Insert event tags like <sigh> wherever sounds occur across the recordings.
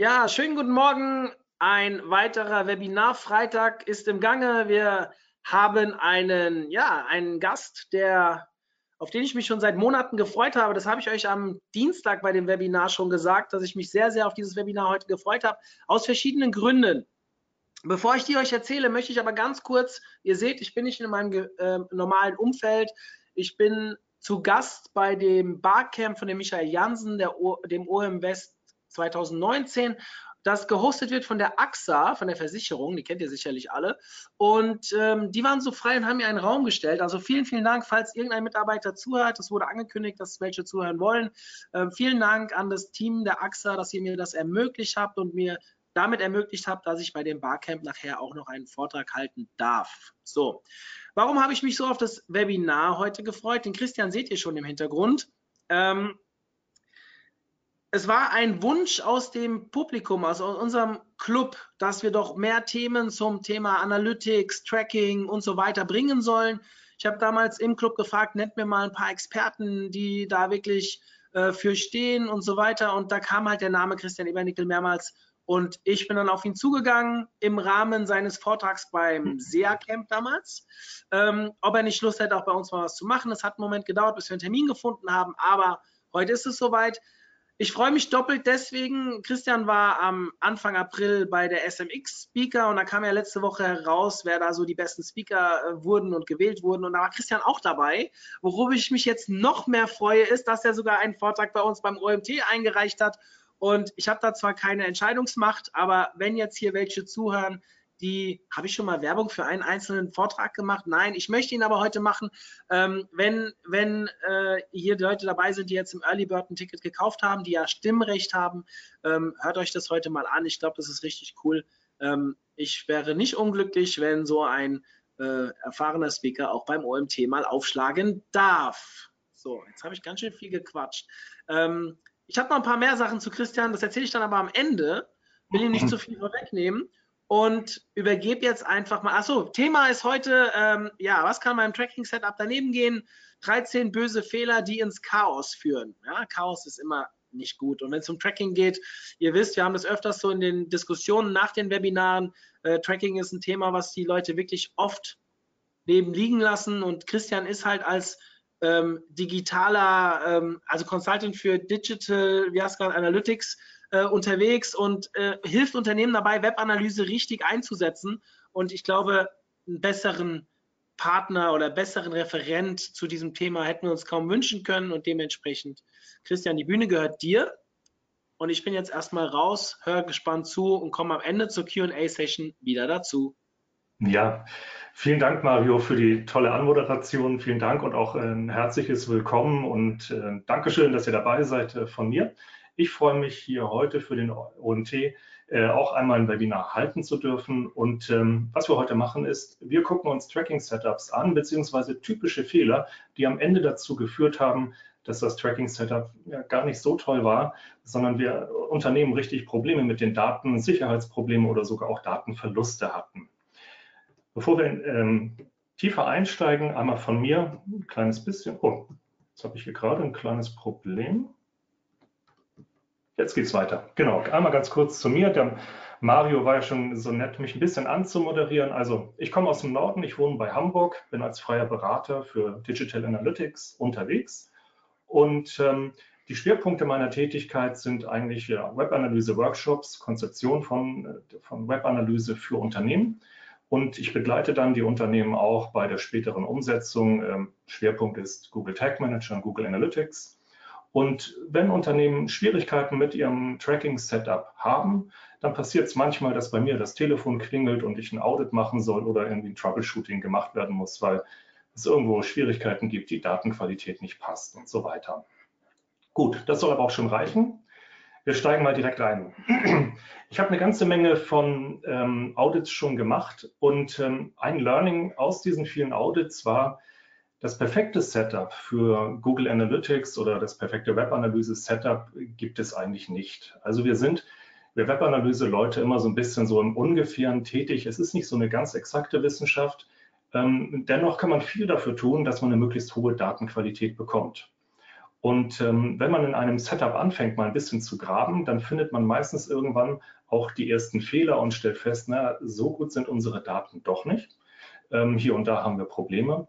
Ja, schönen guten Morgen. Ein weiterer Webinar-Freitag ist im Gange. Wir haben einen, ja, einen Gast, der, auf den ich mich schon seit Monaten gefreut habe. Das habe ich euch am Dienstag bei dem Webinar schon gesagt, dass ich mich sehr, sehr auf dieses Webinar heute gefreut habe, aus verschiedenen Gründen. Bevor ich die euch erzähle, möchte ich aber ganz kurz, ihr seht, ich bin nicht in meinem äh, normalen Umfeld. Ich bin zu Gast bei dem Barcamp von dem Michael Jansen, der, dem OM West 2019, das gehostet wird von der AXA, von der Versicherung, die kennt ihr sicherlich alle. Und ähm, die waren so frei und haben mir einen Raum gestellt. Also vielen, vielen Dank, falls irgendein Mitarbeiter zuhört. Es wurde angekündigt, dass welche zuhören wollen. Ähm, vielen Dank an das Team der AXA, dass ihr mir das ermöglicht habt und mir damit ermöglicht habt, dass ich bei dem Barcamp nachher auch noch einen Vortrag halten darf. So, warum habe ich mich so auf das Webinar heute gefreut? Den Christian seht ihr schon im Hintergrund. Ähm, es war ein Wunsch aus dem Publikum, aus unserem Club, dass wir doch mehr Themen zum Thema Analytics, Tracking und so weiter bringen sollen. Ich habe damals im Club gefragt, nennt mir mal ein paar Experten, die da wirklich äh, für stehen und so weiter. Und da kam halt der Name Christian Ebernickel mehrmals. Und ich bin dann auf ihn zugegangen im Rahmen seines Vortrags beim SEA Camp damals, ähm, ob er nicht Lust hätte, auch bei uns mal was zu machen. Es hat einen Moment gedauert, bis wir einen Termin gefunden haben, aber heute ist es soweit. Ich freue mich doppelt deswegen. Christian war am Anfang April bei der SMX Speaker und da kam ja letzte Woche heraus, wer da so die besten Speaker äh, wurden und gewählt wurden. Und da war Christian auch dabei. Worüber ich mich jetzt noch mehr freue, ist, dass er sogar einen Vortrag bei uns beim OMT eingereicht hat. Und ich habe da zwar keine Entscheidungsmacht, aber wenn jetzt hier welche zuhören, die, habe ich schon mal Werbung für einen einzelnen Vortrag gemacht? Nein, ich möchte ihn aber heute machen. Ähm, wenn wenn äh, hier Leute dabei sind, die jetzt im Early Bird ein Ticket gekauft haben, die ja Stimmrecht haben, ähm, hört euch das heute mal an. Ich glaube, das ist richtig cool. Ähm, ich wäre nicht unglücklich, wenn so ein äh, erfahrener Speaker auch beim OMT mal aufschlagen darf. So, jetzt habe ich ganz schön viel gequatscht. Ähm, ich habe noch ein paar mehr Sachen zu Christian, das erzähle ich dann aber am Ende. Will ihn nicht zu viel vorwegnehmen und übergebe jetzt einfach mal. Achso, Thema ist heute, ähm, ja, was kann beim Tracking-Setup daneben gehen? 13 böse Fehler, die ins Chaos führen. Ja, Chaos ist immer nicht gut. Und wenn es um Tracking geht, ihr wisst, wir haben das öfters so in den Diskussionen nach den Webinaren. Äh, Tracking ist ein Thema, was die Leute wirklich oft neben liegen lassen. Und Christian ist halt als ähm, digitaler, ähm, also Consultant für Digital, wie heißt Analytics, äh, unterwegs und äh, hilft Unternehmen dabei, Webanalyse richtig einzusetzen. Und ich glaube, einen besseren Partner oder besseren Referent zu diesem Thema hätten wir uns kaum wünschen können. Und dementsprechend, Christian, die Bühne gehört dir. Und ich bin jetzt erstmal raus, höre gespannt zu und komme am Ende zur QA-Session wieder dazu. Ja, vielen Dank, Mario, für die tolle Anmoderation. Vielen Dank und auch ein herzliches Willkommen und äh, Dankeschön, dass ihr dabei seid äh, von mir. Ich freue mich hier heute für den OMT äh, auch einmal ein Webinar halten zu dürfen. Und ähm, was wir heute machen ist, wir gucken uns Tracking-Setups an, beziehungsweise typische Fehler, die am Ende dazu geführt haben, dass das Tracking-Setup ja, gar nicht so toll war, sondern wir Unternehmen richtig Probleme mit den Daten, Sicherheitsprobleme oder sogar auch Datenverluste hatten. Bevor wir ähm, tiefer einsteigen, einmal von mir ein kleines bisschen. Oh, jetzt habe ich hier gerade ein kleines Problem. Jetzt geht's weiter. Genau, einmal ganz kurz zu mir. Der Mario war ja schon so nett, mich ein bisschen anzumoderieren. Also ich komme aus dem Norden, ich wohne bei Hamburg, bin als freier Berater für Digital Analytics unterwegs und ähm, die Schwerpunkte meiner Tätigkeit sind eigentlich ja, Webanalyse-Workshops, Konzeption von, von Webanalyse für Unternehmen. Und ich begleite dann die Unternehmen auch bei der späteren Umsetzung. Ähm, Schwerpunkt ist Google Tag Manager und Google Analytics. Und wenn Unternehmen Schwierigkeiten mit ihrem Tracking-Setup haben, dann passiert es manchmal, dass bei mir das Telefon klingelt und ich ein Audit machen soll oder irgendwie ein Troubleshooting gemacht werden muss, weil es irgendwo Schwierigkeiten gibt, die Datenqualität nicht passt und so weiter. Gut, das soll aber auch schon reichen. Wir steigen mal direkt ein. Ich habe eine ganze Menge von ähm, Audits schon gemacht und ähm, ein Learning aus diesen vielen Audits war, das perfekte Setup für Google Analytics oder das perfekte Webanalyse-Setup gibt es eigentlich nicht. Also wir sind, wir Webanalyse-Leute immer so ein bisschen so im Ungefähren tätig. Es ist nicht so eine ganz exakte Wissenschaft. Ähm, dennoch kann man viel dafür tun, dass man eine möglichst hohe Datenqualität bekommt. Und ähm, wenn man in einem Setup anfängt, mal ein bisschen zu graben, dann findet man meistens irgendwann auch die ersten Fehler und stellt fest, na, so gut sind unsere Daten doch nicht. Ähm, hier und da haben wir Probleme.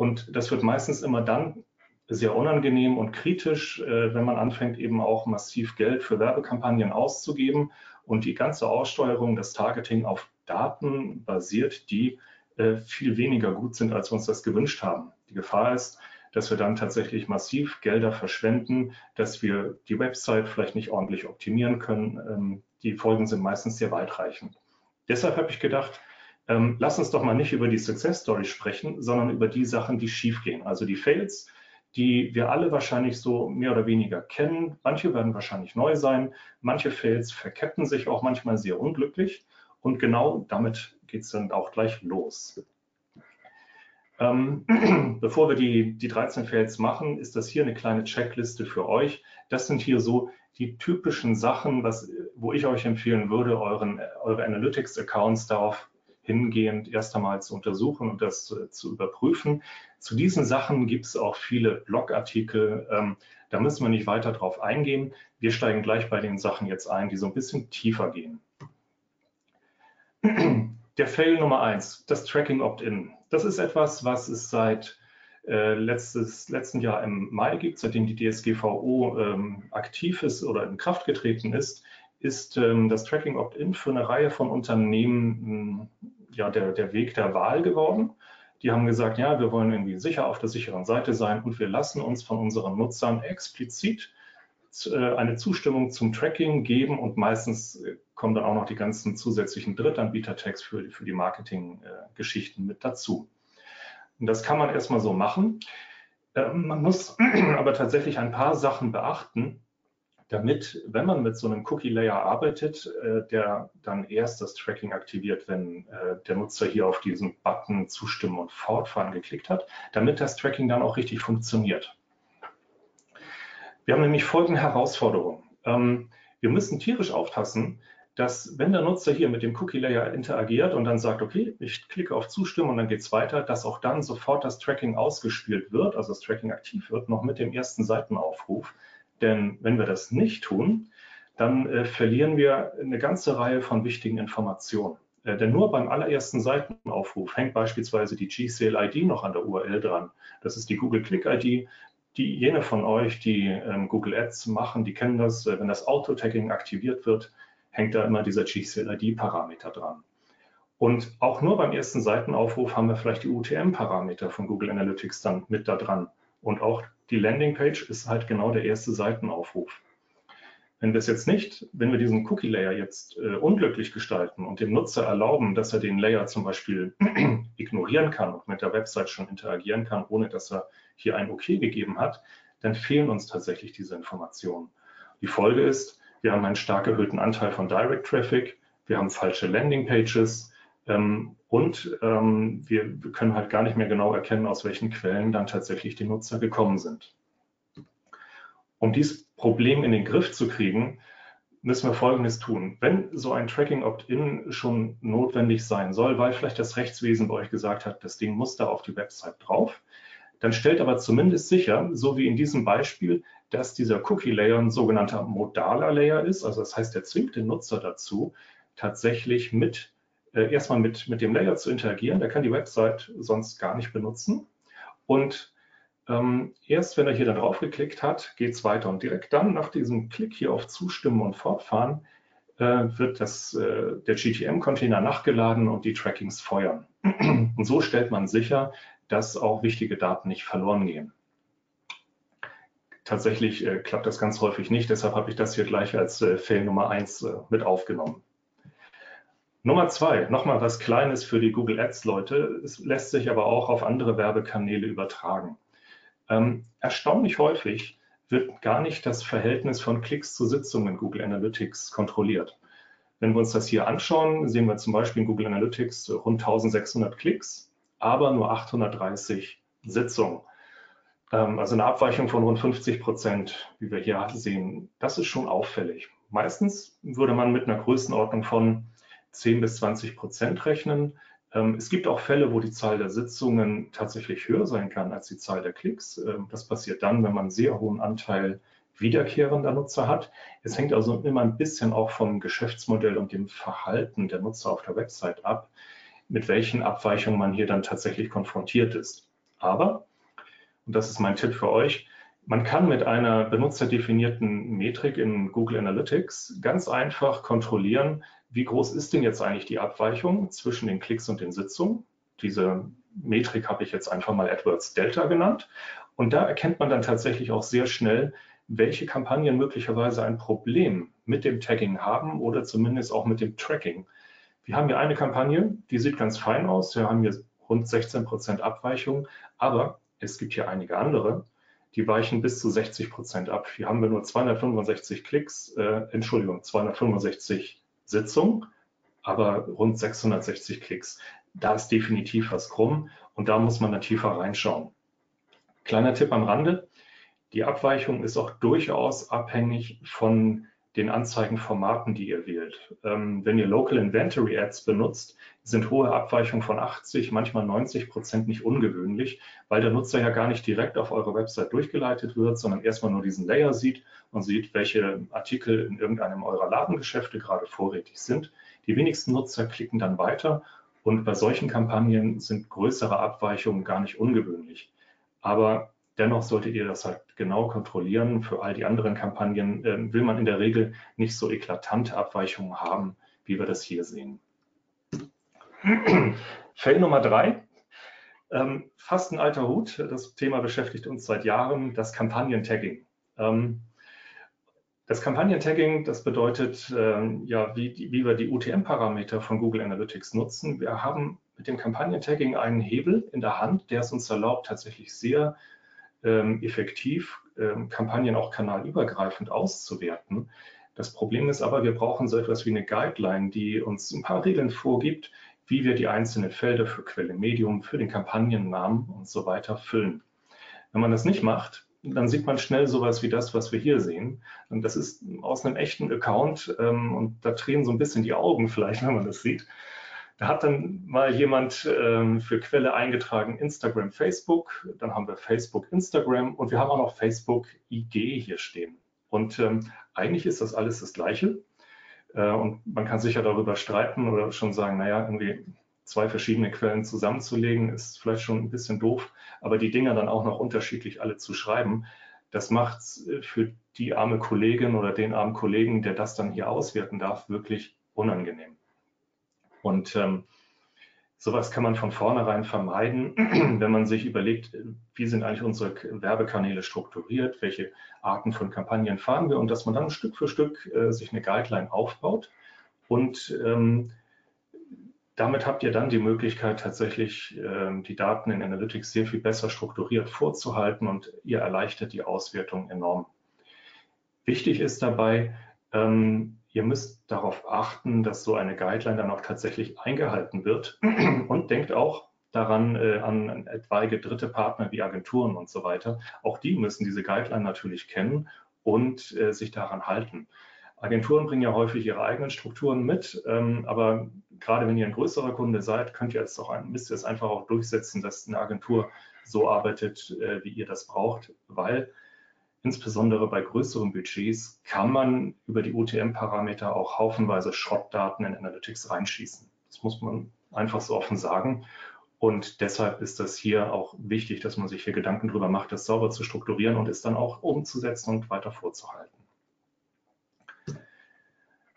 Und das wird meistens immer dann sehr unangenehm und kritisch, äh, wenn man anfängt, eben auch massiv Geld für Werbekampagnen auszugeben und die ganze Aussteuerung, das Targeting auf Daten basiert, die äh, viel weniger gut sind, als wir uns das gewünscht haben. Die Gefahr ist, dass wir dann tatsächlich massiv Gelder verschwenden, dass wir die Website vielleicht nicht ordentlich optimieren können. Ähm, die Folgen sind meistens sehr weitreichend. Deshalb habe ich gedacht, ähm, lass uns doch mal nicht über die Success Story sprechen, sondern über die Sachen, die schiefgehen. Also die Fails, die wir alle wahrscheinlich so mehr oder weniger kennen. Manche werden wahrscheinlich neu sein. Manche Fails verketten sich auch manchmal sehr unglücklich. Und genau damit geht es dann auch gleich los. Ähm, <clears throat> bevor wir die, die 13 Fails machen, ist das hier eine kleine Checkliste für euch. Das sind hier so die typischen Sachen, was, wo ich euch empfehlen würde, euren, eure Analytics-Accounts darauf hingehend erst einmal zu untersuchen und das zu, zu überprüfen. Zu diesen Sachen gibt es auch viele Blogartikel. Ähm, da müssen wir nicht weiter drauf eingehen. Wir steigen gleich bei den Sachen jetzt ein, die so ein bisschen tiefer gehen. <clears throat> Der Fail Nummer eins, das Tracking Opt-in. Das ist etwas, was es seit äh, letztes, letzten Jahr im Mai gibt, seitdem die DSGVO ähm, aktiv ist oder in Kraft getreten ist, ist ähm, das Tracking Opt-in für eine Reihe von Unternehmen mh, ja, der, der Weg der Wahl geworden. Die haben gesagt, ja, wir wollen irgendwie sicher auf der sicheren Seite sein und wir lassen uns von unseren Nutzern explizit äh, eine Zustimmung zum Tracking geben und meistens äh, kommen dann auch noch die ganzen zusätzlichen Drittanbieter-Tags für, für die Marketing-Geschichten mit dazu. Und das kann man erstmal so machen. Ähm, man muss <clears throat> aber tatsächlich ein paar Sachen beachten, damit, wenn man mit so einem Cookie-Layer arbeitet, äh, der dann erst das Tracking aktiviert, wenn der Nutzer hier auf diesen Button Zustimmen und Fortfahren geklickt hat, damit das Tracking dann auch richtig funktioniert. Wir haben nämlich folgende Herausforderung. Ähm, wir müssen tierisch aufpassen, dass wenn der Nutzer hier mit dem Cookie-Layer interagiert und dann sagt, okay, ich klicke auf Zustimmen und dann geht es weiter, dass auch dann sofort das Tracking ausgespielt wird, also das Tracking aktiv wird, noch mit dem ersten Seitenaufruf. Denn wenn wir das nicht tun, dann äh, verlieren wir eine ganze Reihe von wichtigen Informationen. Äh, denn nur beim allerersten Seitenaufruf hängt beispielsweise die GSale-ID noch an der URL dran. Das ist die Google Click-ID die, jene von euch, die ähm, Google Ads machen, die kennen das, äh, wenn das Auto-Tagging aktiviert wird, hängt da immer dieser GCLID-Parameter dran. Und auch nur beim ersten Seitenaufruf haben wir vielleicht die UTM-Parameter von Google Analytics dann mit da dran. Und auch die Landingpage ist halt genau der erste Seitenaufruf. Wenn wir es jetzt nicht, wenn wir diesen Cookie-Layer jetzt äh, unglücklich gestalten und dem Nutzer erlauben, dass er den Layer zum Beispiel <clears throat> ignorieren kann und mit der Website schon interagieren kann, ohne dass er hier ein OK gegeben hat, dann fehlen uns tatsächlich diese Informationen. Die Folge ist, wir haben einen stark erhöhten Anteil von Direct Traffic, wir haben falsche Landingpages ähm, und ähm, wir, können halt gar nicht mehr genau erkennen, aus welchen Quellen dann tatsächlich die Nutzer gekommen sind. Um dieses Problem in den Griff zu kriegen, müssen wir Folgendes tun. Wenn so ein Tracking Opt-in schon notwendig sein soll, weil vielleicht das Rechtswesen bei euch gesagt hat, das Ding muss da auf die Website drauf, dann stellt aber zumindest sicher, so wie in diesem Beispiel, dass dieser Cookie-Layer ein sogenannter modaler Layer ist. Also das heißt, der zwingt den Nutzer dazu, tatsächlich mit äh, erstmal mit, mit dem Layer zu interagieren. Der kann die Website sonst gar nicht benutzen. Und ähm, erst wenn er hier dann drauf geklickt hat, geht es weiter. Und direkt dann nach diesem Klick hier auf Zustimmen und Fortfahren äh, wird das, äh, der GTM-Container nachgeladen und die Trackings feuern. <clears throat> und so stellt man sicher, dass auch wichtige Daten nicht verloren gehen. Tatsächlich äh, klappt das ganz häufig nicht, deshalb habe ich das hier gleich als äh, Fail Nummer 1 äh, mit aufgenommen. Nummer zwei, nochmal was Kleines für die Google Ads-Leute. Es lässt sich aber auch auf andere Werbekanäle übertragen. Ähm, erstaunlich häufig wird gar nicht das Verhältnis von Klicks zu Sitzungen in Google Analytics kontrolliert. Wenn wir uns das hier anschauen, sehen wir zum Beispiel in Google Analytics rund 1600 Klicks, aber nur 830 Sitzungen. Ähm, also eine Abweichung von rund 50 Prozent, wie wir hier sehen. Das ist schon auffällig. Meistens würde man mit einer Größenordnung von 10 bis 20 Prozent rechnen. Ähm, es gibt auch Fälle, wo die Zahl der Sitzungen tatsächlich höher sein kann als die Zahl der Klicks. Ähm, das passiert dann, wenn man einen sehr hohen Anteil wiederkehrender Nutzer hat. Es hängt also immer ein bisschen auch vom Geschäftsmodell und dem Verhalten der Nutzer auf der Website ab, mit welchen Abweichungen man hier dann tatsächlich konfrontiert ist. Aber, und das ist mein Tipp für euch, man kann mit einer benutzerdefinierten Metrik in Google Analytics ganz einfach kontrollieren, wie groß ist denn jetzt eigentlich die Abweichung zwischen den Klicks und den Sitzungen. Diese Metrik habe ich jetzt einfach mal AdWords Delta genannt. Und da erkennt man dann tatsächlich auch sehr schnell, welche Kampagnen möglicherweise ein Problem mit dem Tagging haben oder zumindest auch mit dem Tracking. Wir haben hier eine Kampagne, die sieht ganz fein aus. Wir haben hier rund 16 Prozent Abweichung, aber es gibt hier einige andere, die weichen bis zu 60 Prozent ab. Hier haben wir nur 265 Klicks, äh, Entschuldigung, 265 Sitzungen, aber rund 660 Klicks. Da ist definitiv was krumm und da muss man dann tiefer reinschauen. Kleiner Tipp am Rande. Die Abweichung ist auch durchaus abhängig von den Anzeigenformaten, die ihr wählt. Ähm, wenn ihr Local Inventory Ads benutzt, sind hohe Abweichungen von 80, manchmal 90 Prozent nicht ungewöhnlich, weil der Nutzer ja gar nicht direkt auf eure Website durchgeleitet wird, sondern erstmal nur diesen Layer sieht und sieht, welche Artikel in irgendeinem eurer Ladengeschäfte gerade vorrätig sind. Die wenigsten Nutzer klicken dann weiter und bei solchen Kampagnen sind größere Abweichungen gar nicht ungewöhnlich. Aber Dennoch solltet ihr das halt genau kontrollieren. Für all die anderen Kampagnen äh, will man in der Regel nicht so eklatante Abweichungen haben, wie wir das hier sehen. <clears throat> Fail Nummer drei. Ähm, fast ein alter Hut. Das Thema beschäftigt uns seit Jahren, das Kampagnentagging. Ähm, das Kampagnentagging, das bedeutet, ähm, ja, wie, wie wir die UTM-Parameter von Google Analytics nutzen. Wir haben mit dem Kampagnentagging einen Hebel in der Hand, der es uns erlaubt, tatsächlich sehr effektiv ähm, Kampagnen auch kanalübergreifend auszuwerten. Das Problem ist aber, wir brauchen so etwas wie eine Guideline, die uns ein paar Regeln vorgibt, wie wir die einzelnen Felder für Quelle Medium, für den Kampagnennamen und so weiter füllen. Wenn man das nicht macht, dann sieht man schnell sowas wie das, was wir hier sehen. Und das ist aus einem echten Account ähm, und da drehen so ein bisschen die Augen vielleicht, wenn man das sieht. Da hat dann mal jemand ähm, für Quelle eingetragen Instagram, Facebook. Dann haben wir Facebook, Instagram und wir haben auch noch Facebook IG hier stehen. Und ähm, eigentlich ist das alles das Gleiche. Äh, und man kann sicher darüber streiten oder schon sagen, naja, irgendwie zwei verschiedene Quellen zusammenzulegen, ist vielleicht schon ein bisschen doof. Aber die Dinger dann auch noch unterschiedlich alle zu schreiben, das macht es äh, für die arme Kollegin oder den armen Kollegen, der das dann hier auswerten darf, wirklich unangenehm. Und ähm, sowas kann man von vornherein vermeiden, <clears throat> wenn man sich überlegt, wie sind eigentlich unsere Werbekanäle strukturiert, welche Arten von Kampagnen fahren wir und dass man dann Stück für Stück äh, sich eine Guideline aufbaut. Und ähm, damit habt ihr dann die Möglichkeit, tatsächlich ähm, die Daten in Analytics sehr viel besser strukturiert vorzuhalten und ihr erleichtert die Auswertung enorm. Wichtig ist dabei, ähm, ihr müsst darauf achten, dass so eine Guideline dann auch tatsächlich eingehalten wird <clears throat> und denkt auch daran äh, an etwaige dritte Partner wie Agenturen und so weiter. Auch die müssen diese Guideline natürlich kennen und äh, sich daran halten. Agenturen bringen ja häufig ihre eigenen Strukturen mit, ähm, aber gerade wenn ihr ein größerer Kunde seid, könnt ihr es auch ein, müsst ihr es einfach auch durchsetzen, dass eine Agentur so arbeitet, äh, wie ihr das braucht, weil Insbesondere bei größeren Budgets kann man über die UTM-Parameter auch haufenweise Schrottdaten in Analytics reinschießen. Das muss man einfach so offen sagen. Und deshalb ist das hier auch wichtig, dass man sich hier Gedanken darüber macht, das sauber zu strukturieren und es dann auch umzusetzen und weiter vorzuhalten.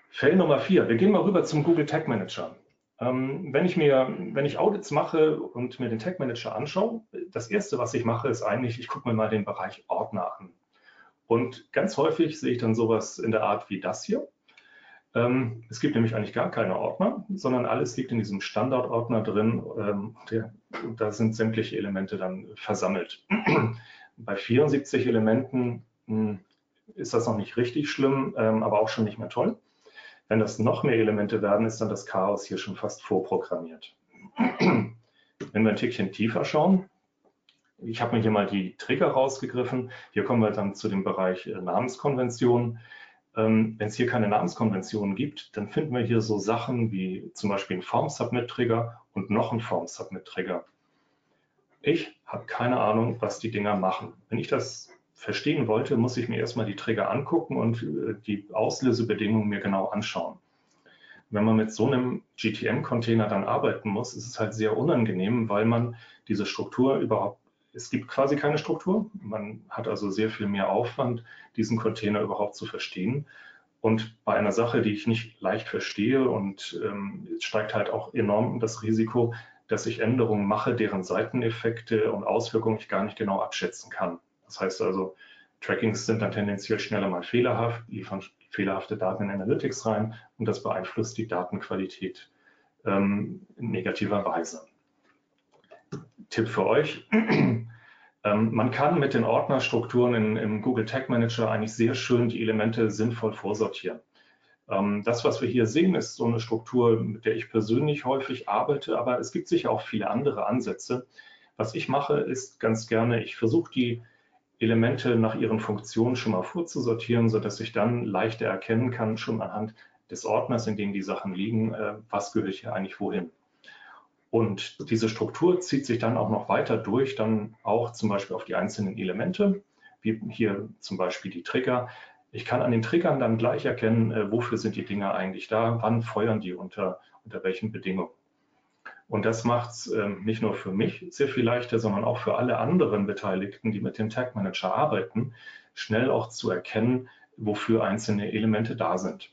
Fail Nummer vier. Wir gehen mal rüber zum Google Tag Manager. Ähm, wenn ich mir, wenn ich Audits mache und mir den Tag Manager anschaue, das erste, was ich mache, ist eigentlich, ich gucke mir mal den Bereich Ordner an. Und ganz häufig sehe ich dann sowas in der Art wie das hier. Ähm, es gibt nämlich eigentlich gar keine Ordner, sondern alles liegt in diesem Standardordner drin. Ähm, der, da sind sämtliche Elemente dann versammelt. <clears throat> Bei 74 Elementen hm, ist das noch nicht richtig schlimm, ähm, aber auch schon nicht mehr toll. Wenn das noch mehr Elemente werden, ist dann das Chaos hier schon fast vorprogrammiert. <clears throat> Wenn wir ein Tickchen tiefer schauen, ich habe mir hier mal die Trigger rausgegriffen. Hier kommen wir dann zu dem Bereich äh, Namenskonventionen. Ähm, Wenn es hier keine Namenskonventionen gibt, dann finden wir hier so Sachen wie zum Beispiel einen Form-Submit-Trigger und noch einen Form-Submit-Trigger. Ich habe keine Ahnung, was die Dinger machen. Wenn ich das verstehen wollte, muss ich mir erstmal die Trigger angucken und äh, die Auslösebedingungen mir genau anschauen. Wenn man mit so einem GTM-Container dann arbeiten muss, ist es halt sehr unangenehm, weil man diese Struktur überhaupt, es gibt quasi keine Struktur. Man hat also sehr viel mehr Aufwand, diesen Container überhaupt zu verstehen. Und bei einer Sache, die ich nicht leicht verstehe und ähm, steigt halt auch enorm das Risiko, dass ich Änderungen mache, deren Seiteneffekte und Auswirkungen ich gar nicht genau abschätzen kann. Das heißt also, Trackings sind dann tendenziell schneller mal fehlerhaft, liefern fehlerhafte Daten in Analytics rein und das beeinflusst die Datenqualität ähm, in negativer Weise. Tipp für euch. <clears throat> ähm, man kann mit den Ordnerstrukturen in, im Google Tag Manager eigentlich sehr schön die Elemente sinnvoll vorsortieren. Ähm, das, was wir hier sehen, ist so eine Struktur, mit der ich persönlich häufig arbeite, aber es gibt sicher auch viele andere Ansätze. Was ich mache, ist ganz gerne, ich versuche die Elemente nach ihren Funktionen schon mal vorzusortieren, sodass ich dann leichter erkennen kann, schon anhand des Ordners, in dem die Sachen liegen, äh, was gehört hier eigentlich wohin. Und diese Struktur zieht sich dann auch noch weiter durch, dann auch zum Beispiel auf die einzelnen Elemente, wie hier zum Beispiel die Trigger. Ich kann an den Triggern dann gleich erkennen, äh, wofür sind die Dinger eigentlich da, wann feuern die unter, unter welchen Bedingungen. Und das macht es ähm, nicht nur für mich sehr viel leichter, sondern auch für alle anderen Beteiligten, die mit dem Tag Manager arbeiten, schnell auch zu erkennen, wofür einzelne Elemente da sind.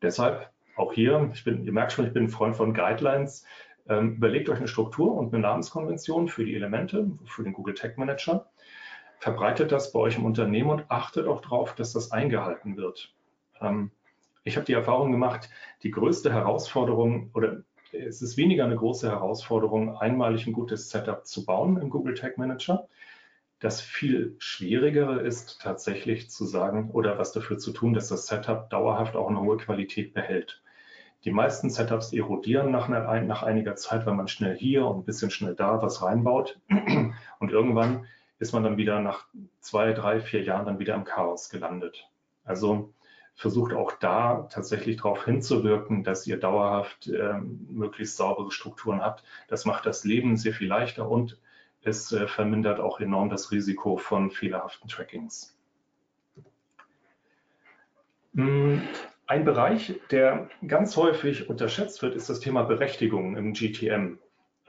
Deshalb auch hier, ich bin, ihr merkt schon, ich bin ein Freund von Guidelines. Ähm, überlegt euch eine Struktur und eine Namenskonvention für die Elemente, für den Google Tag Manager. Verbreitet das bei euch im Unternehmen und achtet auch darauf, dass das eingehalten wird. Ähm, ich habe die Erfahrung gemacht, die größte Herausforderung oder es ist weniger eine große Herausforderung, einmalig ein gutes Setup zu bauen im Google Tag Manager. Das viel Schwierigere ist tatsächlich zu sagen oder was dafür zu tun, dass das Setup dauerhaft auch eine hohe Qualität behält. Die meisten Setups erodieren nach, einer, nach einiger Zeit, weil man schnell hier und ein bisschen schnell da was reinbaut. <clears throat> Und irgendwann ist man dann wieder nach zwei, drei, vier Jahren dann wieder im Chaos gelandet. Also versucht auch da tatsächlich darauf hinzuwirken, dass ihr dauerhaft ähm, möglichst saubere Strukturen habt. Das macht das Leben sehr viel leichter und es äh, vermindert auch enorm das Risiko von fehlerhaften Trackings. Hm, ein Bereich, der ganz häufig unterschätzt wird, ist das Thema Berechtigung im GTM.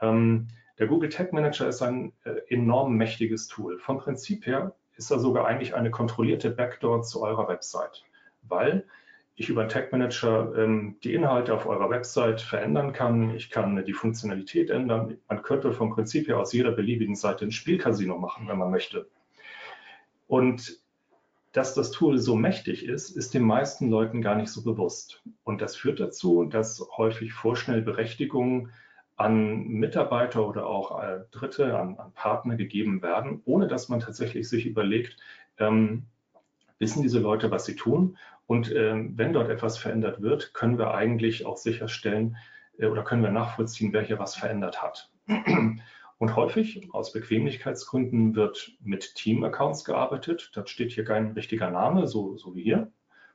Ähm, der Google Tag Manager ist ein äh, enorm mächtiges Tool. Vom Prinzip her ist er sogar eigentlich eine kontrollierte Backdoor zu eurer Website weil ich über Tag Manager ähm, die Inhalte auf eurer Website verändern kann. Ich kann die Funktionalität ändern. Man könnte vom Prinzip her aus jeder beliebigen Seite ein Spielcasino machen, wenn man möchte. Und dass das Tool so mächtig ist, ist den meisten Leuten gar nicht so bewusst. Und das führt dazu, dass häufig vorschnell Berechtigungen an Mitarbeiter oder auch äh, Dritte, an, an, Partner gegeben werden, ohne dass man tatsächlich sich überlegt, ähm, wissen diese Leute, was sie tun und ähm, wenn dort etwas verändert wird, können wir eigentlich auch sicherstellen äh, oder können wir nachvollziehen, wer hier was verändert hat. Und häufig aus Bequemlichkeitsgründen wird mit Team-Accounts gearbeitet. Da steht hier kein richtiger Name, so, so wie hier,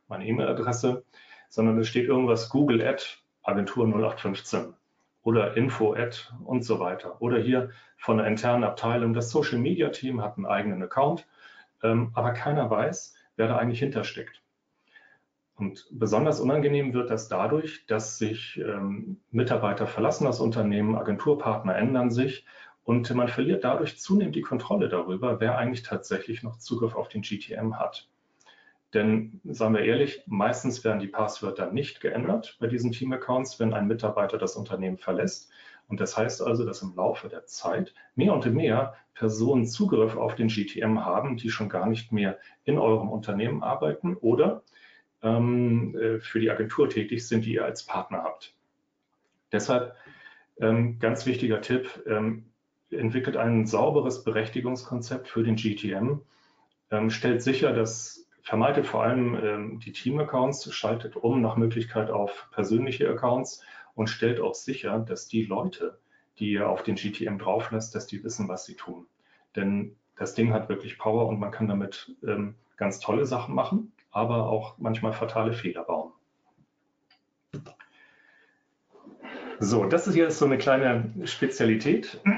meine E-Mail-Adresse, sondern es steht irgendwas Google Ad Agentur 0815 oder Info Ad und so weiter. Oder hier von der internen Abteilung, das Social Media Team hat einen eigenen Account, ähm, aber keiner weiß, wer da eigentlich hintersteckt. Und besonders unangenehm wird das dadurch, dass sich ähm, Mitarbeiter verlassen das Unternehmen, Agenturpartner ändern sich und man verliert dadurch zunehmend die Kontrolle darüber, wer eigentlich tatsächlich noch Zugriff auf den GTM hat. Denn, sagen wir ehrlich, meistens werden die Passwörter nicht geändert bei diesen Team-Accounts, wenn ein Mitarbeiter das Unternehmen verlässt. Und das heißt also, dass im Laufe der Zeit mehr und mehr Personen Zugriff auf den GTM haben, die schon gar nicht mehr in eurem Unternehmen arbeiten oder ähm, äh, für die Agentur tätig sind, die ihr als Partner habt. Deshalb ähm, ganz wichtiger Tipp, ähm, entwickelt ein sauberes Berechtigungskonzept für den GTM. ähm, stellt sicher, dass vermeidet vor allem ähm, die Team-Accounts, schaltet um nach Möglichkeit auf persönliche Accounts und stellt auch sicher, dass die Leute, die ihr auf den GTM drauflässt, dass die wissen, was sie tun. Denn das Ding hat wirklich Power und man kann damit ähm, ganz tolle Sachen machen, aber auch manchmal fatale Fehler bauen. So, das ist jetzt so eine kleine Spezialität. <clears throat>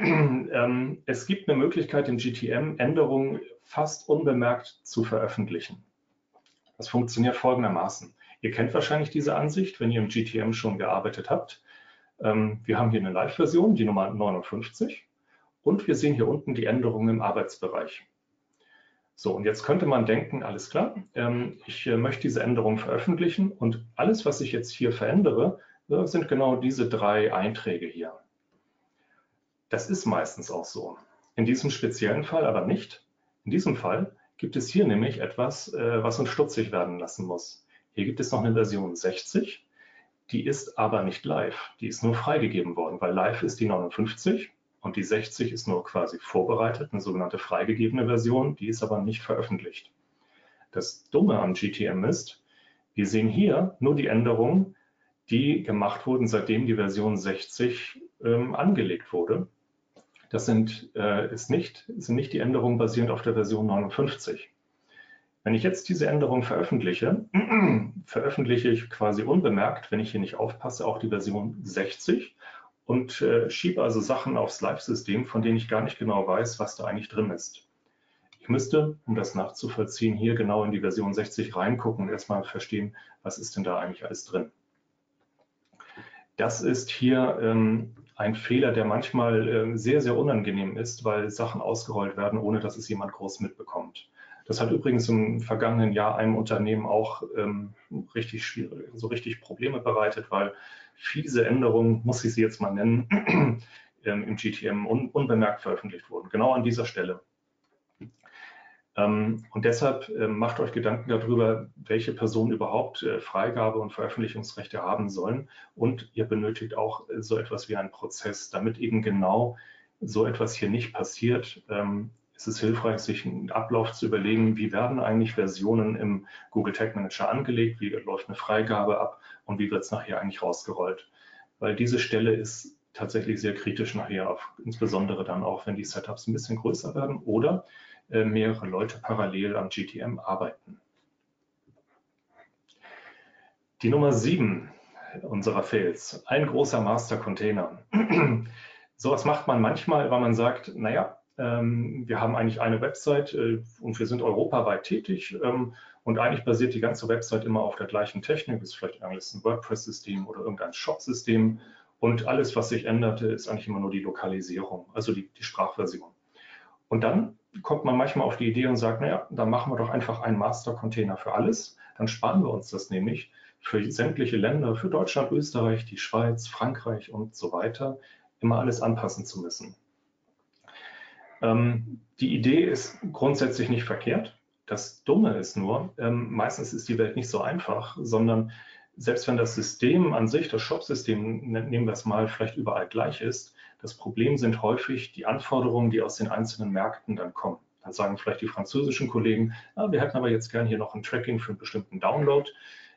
Ähm, es gibt eine Möglichkeit, im GTM Änderungen fast unbemerkt zu veröffentlichen. Das funktioniert folgendermaßen. Ihr kennt wahrscheinlich diese Ansicht, wenn ihr im GTM schon gearbeitet habt. Ähm, wir haben hier eine Live-Version, die Nummer 59. Und wir sehen hier unten die Änderungen im Arbeitsbereich. So, und jetzt könnte man denken, alles klar, ähm, ich äh, möchte diese Änderung veröffentlichen und alles, was ich jetzt hier verändere, sind genau diese drei Einträge hier. Das ist meistens auch so. In diesem speziellen Fall aber nicht. In diesem Fall gibt es hier nämlich etwas, äh, was uns stutzig werden lassen muss. Hier gibt es noch eine Version 60, die ist aber nicht live. Die ist nur freigegeben worden, weil live ist die 59 und die 60 ist nur quasi vorbereitet, eine sogenannte freigegebene Version, die ist aber nicht veröffentlicht. Das Dumme am GTM ist, wir sehen hier nur die Änderungen, die gemacht wurden, seitdem die Version 60 ähm, angelegt wurde. Das sind, äh, ist nicht, sind nicht die Änderungen basierend auf der Version 59. Wenn ich jetzt diese Änderung veröffentliche, <clears throat> veröffentliche ich quasi unbemerkt, wenn ich hier nicht aufpasse, auch die Version 60 und äh, schiebe also Sachen aufs Live-System, von denen ich gar nicht genau weiß, was da eigentlich drin ist. Ich müsste, um das nachzuvollziehen, hier genau in die Version 60 reingucken und erstmal verstehen, was ist denn da eigentlich alles drin. Das ist hier ähm, ein Fehler, der manchmal ähm, sehr, sehr unangenehm ist, weil Sachen ausgerollt werden, ohne dass es jemand groß mitbekommt. Das hat übrigens im vergangenen Jahr einem Unternehmen auch ähm, richtig schwierig, so richtig Probleme bereitet, weil fiese Änderungen, muss ich sie jetzt mal nennen, <clears throat> ähm, im GTM un unbemerkt veröffentlicht wurden. Genau an dieser Stelle. Ähm, und deshalb äh, macht euch Gedanken darüber, welche Personen überhaupt äh, Freigabe und Veröffentlichungsrechte haben sollen. Und ihr benötigt auch äh, so etwas wie einen Prozess, damit eben genau so etwas hier nicht passiert. Ähm, ist es hilfreich, sich einen Ablauf zu überlegen, wie werden eigentlich Versionen im Google Tag Manager angelegt, wie läuft eine Freigabe ab und wie wird es nachher eigentlich rausgerollt. Weil diese Stelle ist tatsächlich sehr kritisch nachher, auf, insbesondere dann auch, wenn die Setups ein bisschen größer werden oder mehrere Leute parallel am GTM arbeiten. Die Nummer 7 unserer Fails, ein großer Master-Container. <clears throat> so was macht man manchmal, weil man sagt, naja, ähm, wir haben eigentlich eine Website äh, und wir sind europaweit tätig ähm, und eigentlich basiert die ganze Website immer auf der gleichen Technik, ist vielleicht ein WordPress-System oder irgendein Shop-System und alles, was sich änderte, ist eigentlich immer nur die Lokalisierung, also die, die Sprachversion. Und dann kommt man manchmal auf die Idee und sagt, naja, dann machen wir doch einfach einen Master-Container für alles. Dann sparen wir uns das nämlich für sämtliche Länder, für Deutschland, Österreich, die Schweiz, Frankreich und so weiter, immer alles anpassen zu müssen. Ähm, die Idee ist grundsätzlich nicht verkehrt. Das Dumme ist nur, ähm, meistens ist die Welt nicht so einfach, sondern selbst wenn das System an sich, das Shop-System, ne, nehmen wir es mal, vielleicht überall gleich ist, das Problem sind häufig die Anforderungen, die aus den einzelnen Märkten dann kommen. Dann sagen vielleicht die französischen Kollegen, ah, wir hätten aber jetzt gern hier noch ein Tracking für einen bestimmten Download.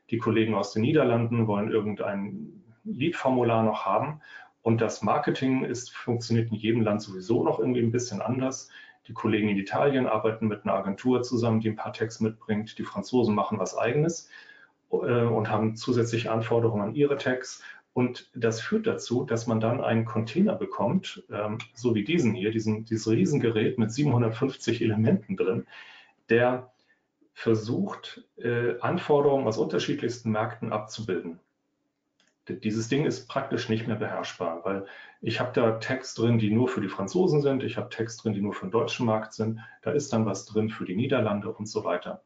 Die Kollegen aus den Niederlanden wollen irgendein Lead-Formular noch haben. Und das Marketing ist, funktioniert in jedem Land sowieso noch irgendwie ein bisschen anders. Die Kollegen in Italien arbeiten mit einer Agentur zusammen, die ein paar Tags mitbringt. Die Franzosen machen was eigenes äh, und haben zusätzliche Anforderungen an ihre Tags. Und das führt dazu, dass man dann einen Container bekommt, ähm, so wie diesen hier, diesen, dieses Riesengerät mit 750 Elementen drin, der versucht, äh, Anforderungen aus unterschiedlichsten Märkten abzubilden. Dieses Ding ist praktisch nicht mehr beherrschbar, weil ich habe da Text drin, die nur für die Franzosen sind, ich habe Text drin, die nur für den deutschen Markt sind, da ist dann was drin für die Niederlande und so weiter.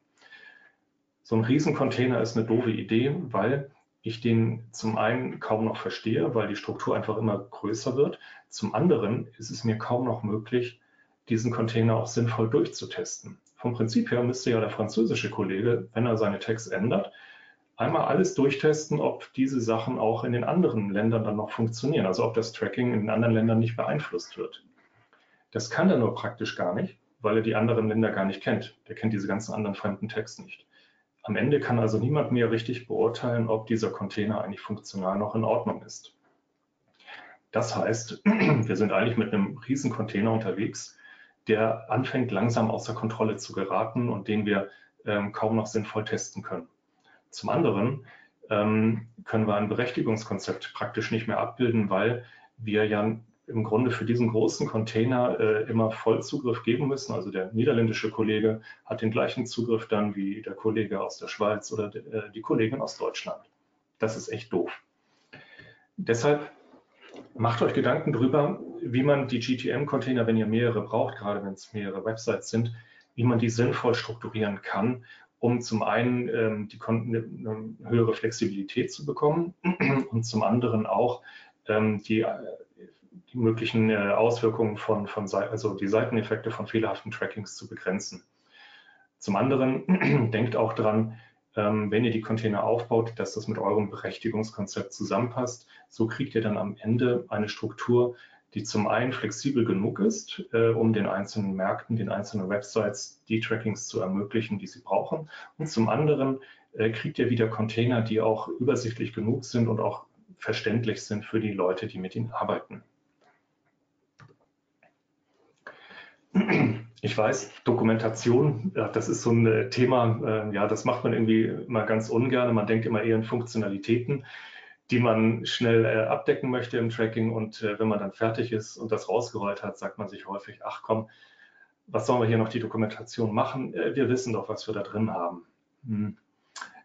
So ein Riesencontainer ist eine doofe Idee, weil ich den zum einen kaum noch verstehe, weil die Struktur einfach immer größer wird. Zum anderen ist es mir kaum noch möglich, diesen Container auch sinnvoll durchzutesten. Vom Prinzip her müsste ja der französische Kollege, wenn er seine Text ändert, einmal alles durchtesten, ob diese Sachen auch in den anderen Ländern dann noch funktionieren, also ob das Tracking in den anderen Ländern nicht beeinflusst wird. Das kann er nur praktisch gar nicht, weil er die anderen Länder gar nicht kennt. Der kennt diese ganzen anderen fremden Tags nicht. Am Ende kann also niemand mehr richtig beurteilen, ob dieser Container eigentlich funktional noch in Ordnung ist. Das heißt, <clears throat> wir sind eigentlich mit einem riesen Container unterwegs, der anfängt langsam außer Kontrolle zu geraten und den wir ähm, kaum noch sinnvoll testen können. Zum anderen ähm, können wir ein Berechtigungskonzept praktisch nicht mehr abbilden, weil wir ja im Grunde für diesen großen Container äh, immer Vollzugriff geben müssen. Also der niederländische Kollege hat den gleichen Zugriff dann wie der Kollege aus der Schweiz oder de, äh, die Kollegin aus Deutschland. Das ist echt doof. Deshalb macht euch Gedanken darüber, wie man die GTM-Container, wenn ihr mehrere braucht, gerade wenn es mehrere Websites sind, wie man die sinnvoll strukturieren kann, um zum einen ähm, die eine höhere Flexibilität zu bekommen <clears throat> und zum anderen auch ähm, die, die, möglichen äh, Auswirkungen von, von, also die Seiteneffekte von fehlerhaften Trackings zu begrenzen. Zum anderen <clears throat> denkt auch dran, ähm, wenn ihr die Container aufbaut, dass das mit eurem Berechtigungskonzept zusammenpasst. So kriegt ihr dann am Ende eine Struktur, die zum einen flexibel genug ist, äh, um den einzelnen Märkten, den einzelnen Websites die Trackings zu ermöglichen, die sie brauchen. Und zum anderen äh, kriegt ihr wieder Container, die auch übersichtlich genug sind und auch verständlich sind für die Leute, die mit ihnen arbeiten. Ich weiß, Dokumentation, das ist so ein äh, Thema, äh, ja, das macht man irgendwie immer ganz ungern. Man denkt immer eher in Funktionalitäten die man schnell äh, abdecken möchte im Tracking. Und äh, wenn man dann fertig ist und das rausgerollt hat, sagt man sich häufig, ach komm, was sollen wir hier noch die Dokumentation machen? Wir wissen doch, was wir da drin haben. Hm.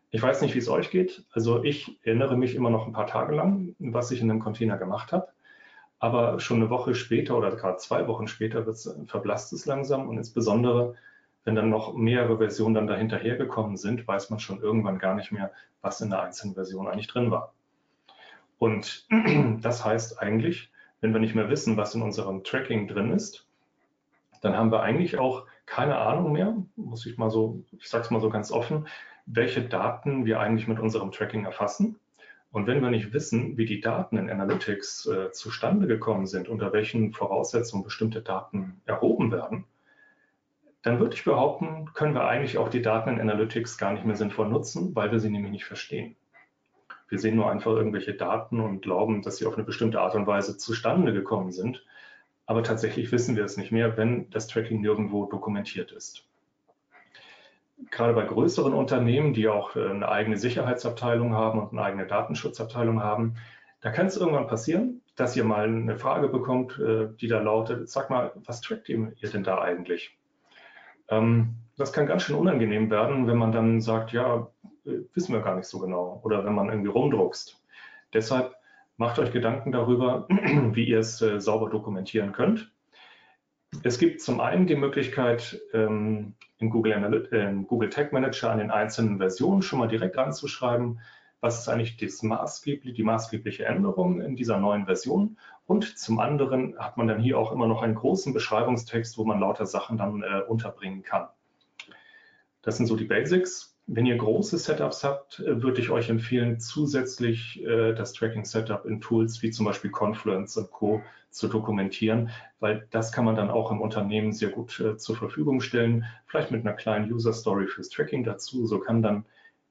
Ich weiß nicht, wie es euch geht. Also ich erinnere mich immer noch ein paar Tage lang, was ich in einem Container gemacht habe. Aber schon eine Woche später oder gerade zwei Wochen später verblasst es langsam und insbesondere, wenn dann noch mehrere Versionen dann dahinter hergekommen sind, weiß man schon irgendwann gar nicht mehr, was in der einzelnen Version eigentlich drin war. Und <clears throat> das heißt eigentlich, wenn wir nicht mehr wissen, was in unserem Tracking drin ist, dann haben wir eigentlich auch keine Ahnung mehr, muss ich mal so, ich sage es mal so ganz offen, welche Daten wir eigentlich mit unserem Tracking erfassen. Und wenn wir nicht wissen, wie die Daten in Analytics äh, zustande gekommen sind, unter welchen Voraussetzungen bestimmte Daten erhoben werden, dann würde ich behaupten, können wir eigentlich auch die Daten in Analytics gar nicht mehr sinnvoll nutzen, weil wir sie nämlich nicht verstehen. Wir sehen nur einfach irgendwelche Daten und glauben, dass sie auf eine bestimmte Art und Weise zustande gekommen sind. Aber tatsächlich wissen wir es nicht mehr, wenn das Tracking nirgendwo dokumentiert ist. Gerade bei größeren Unternehmen, die auch äh, eine eigene Sicherheitsabteilung haben und eine eigene Datenschutzabteilung haben, da kann es irgendwann passieren, dass ihr mal eine Frage bekommt, äh, die da lautet, sag mal, was trackt ihr denn da eigentlich? Ähm, das kann ganz schön unangenehm werden, wenn man dann sagt, ja, äh, wissen wir gar nicht so genau oder wenn man irgendwie rumdruckst. Deshalb macht euch Gedanken darüber, <clears throat> wie ihr es sauber dokumentieren könnt. Es gibt zum einen die Möglichkeit, ähm, in Google, Analyt äh, Google Tag Manager an den einzelnen Versionen schon mal direkt anzuschreiben, was ist eigentlich maßgeblich, die maßgebliche Änderung in dieser neuen Version. Und zum anderen hat man dann hier auch immer noch einen großen Beschreibungstext, wo man lauter Sachen dann äh, unterbringen kann. Das sind so die Basics. Wenn ihr große Setups habt, äh, würde ich euch empfehlen, zusätzlich äh, das Tracking-Setup in Tools wie zum Beispiel Confluence und Co. zu dokumentieren, weil das kann man dann auch im Unternehmen sehr gut äh, zur Verfügung stellen. Vielleicht mit einer kleinen User-Story fürs Tracking dazu. So kann dann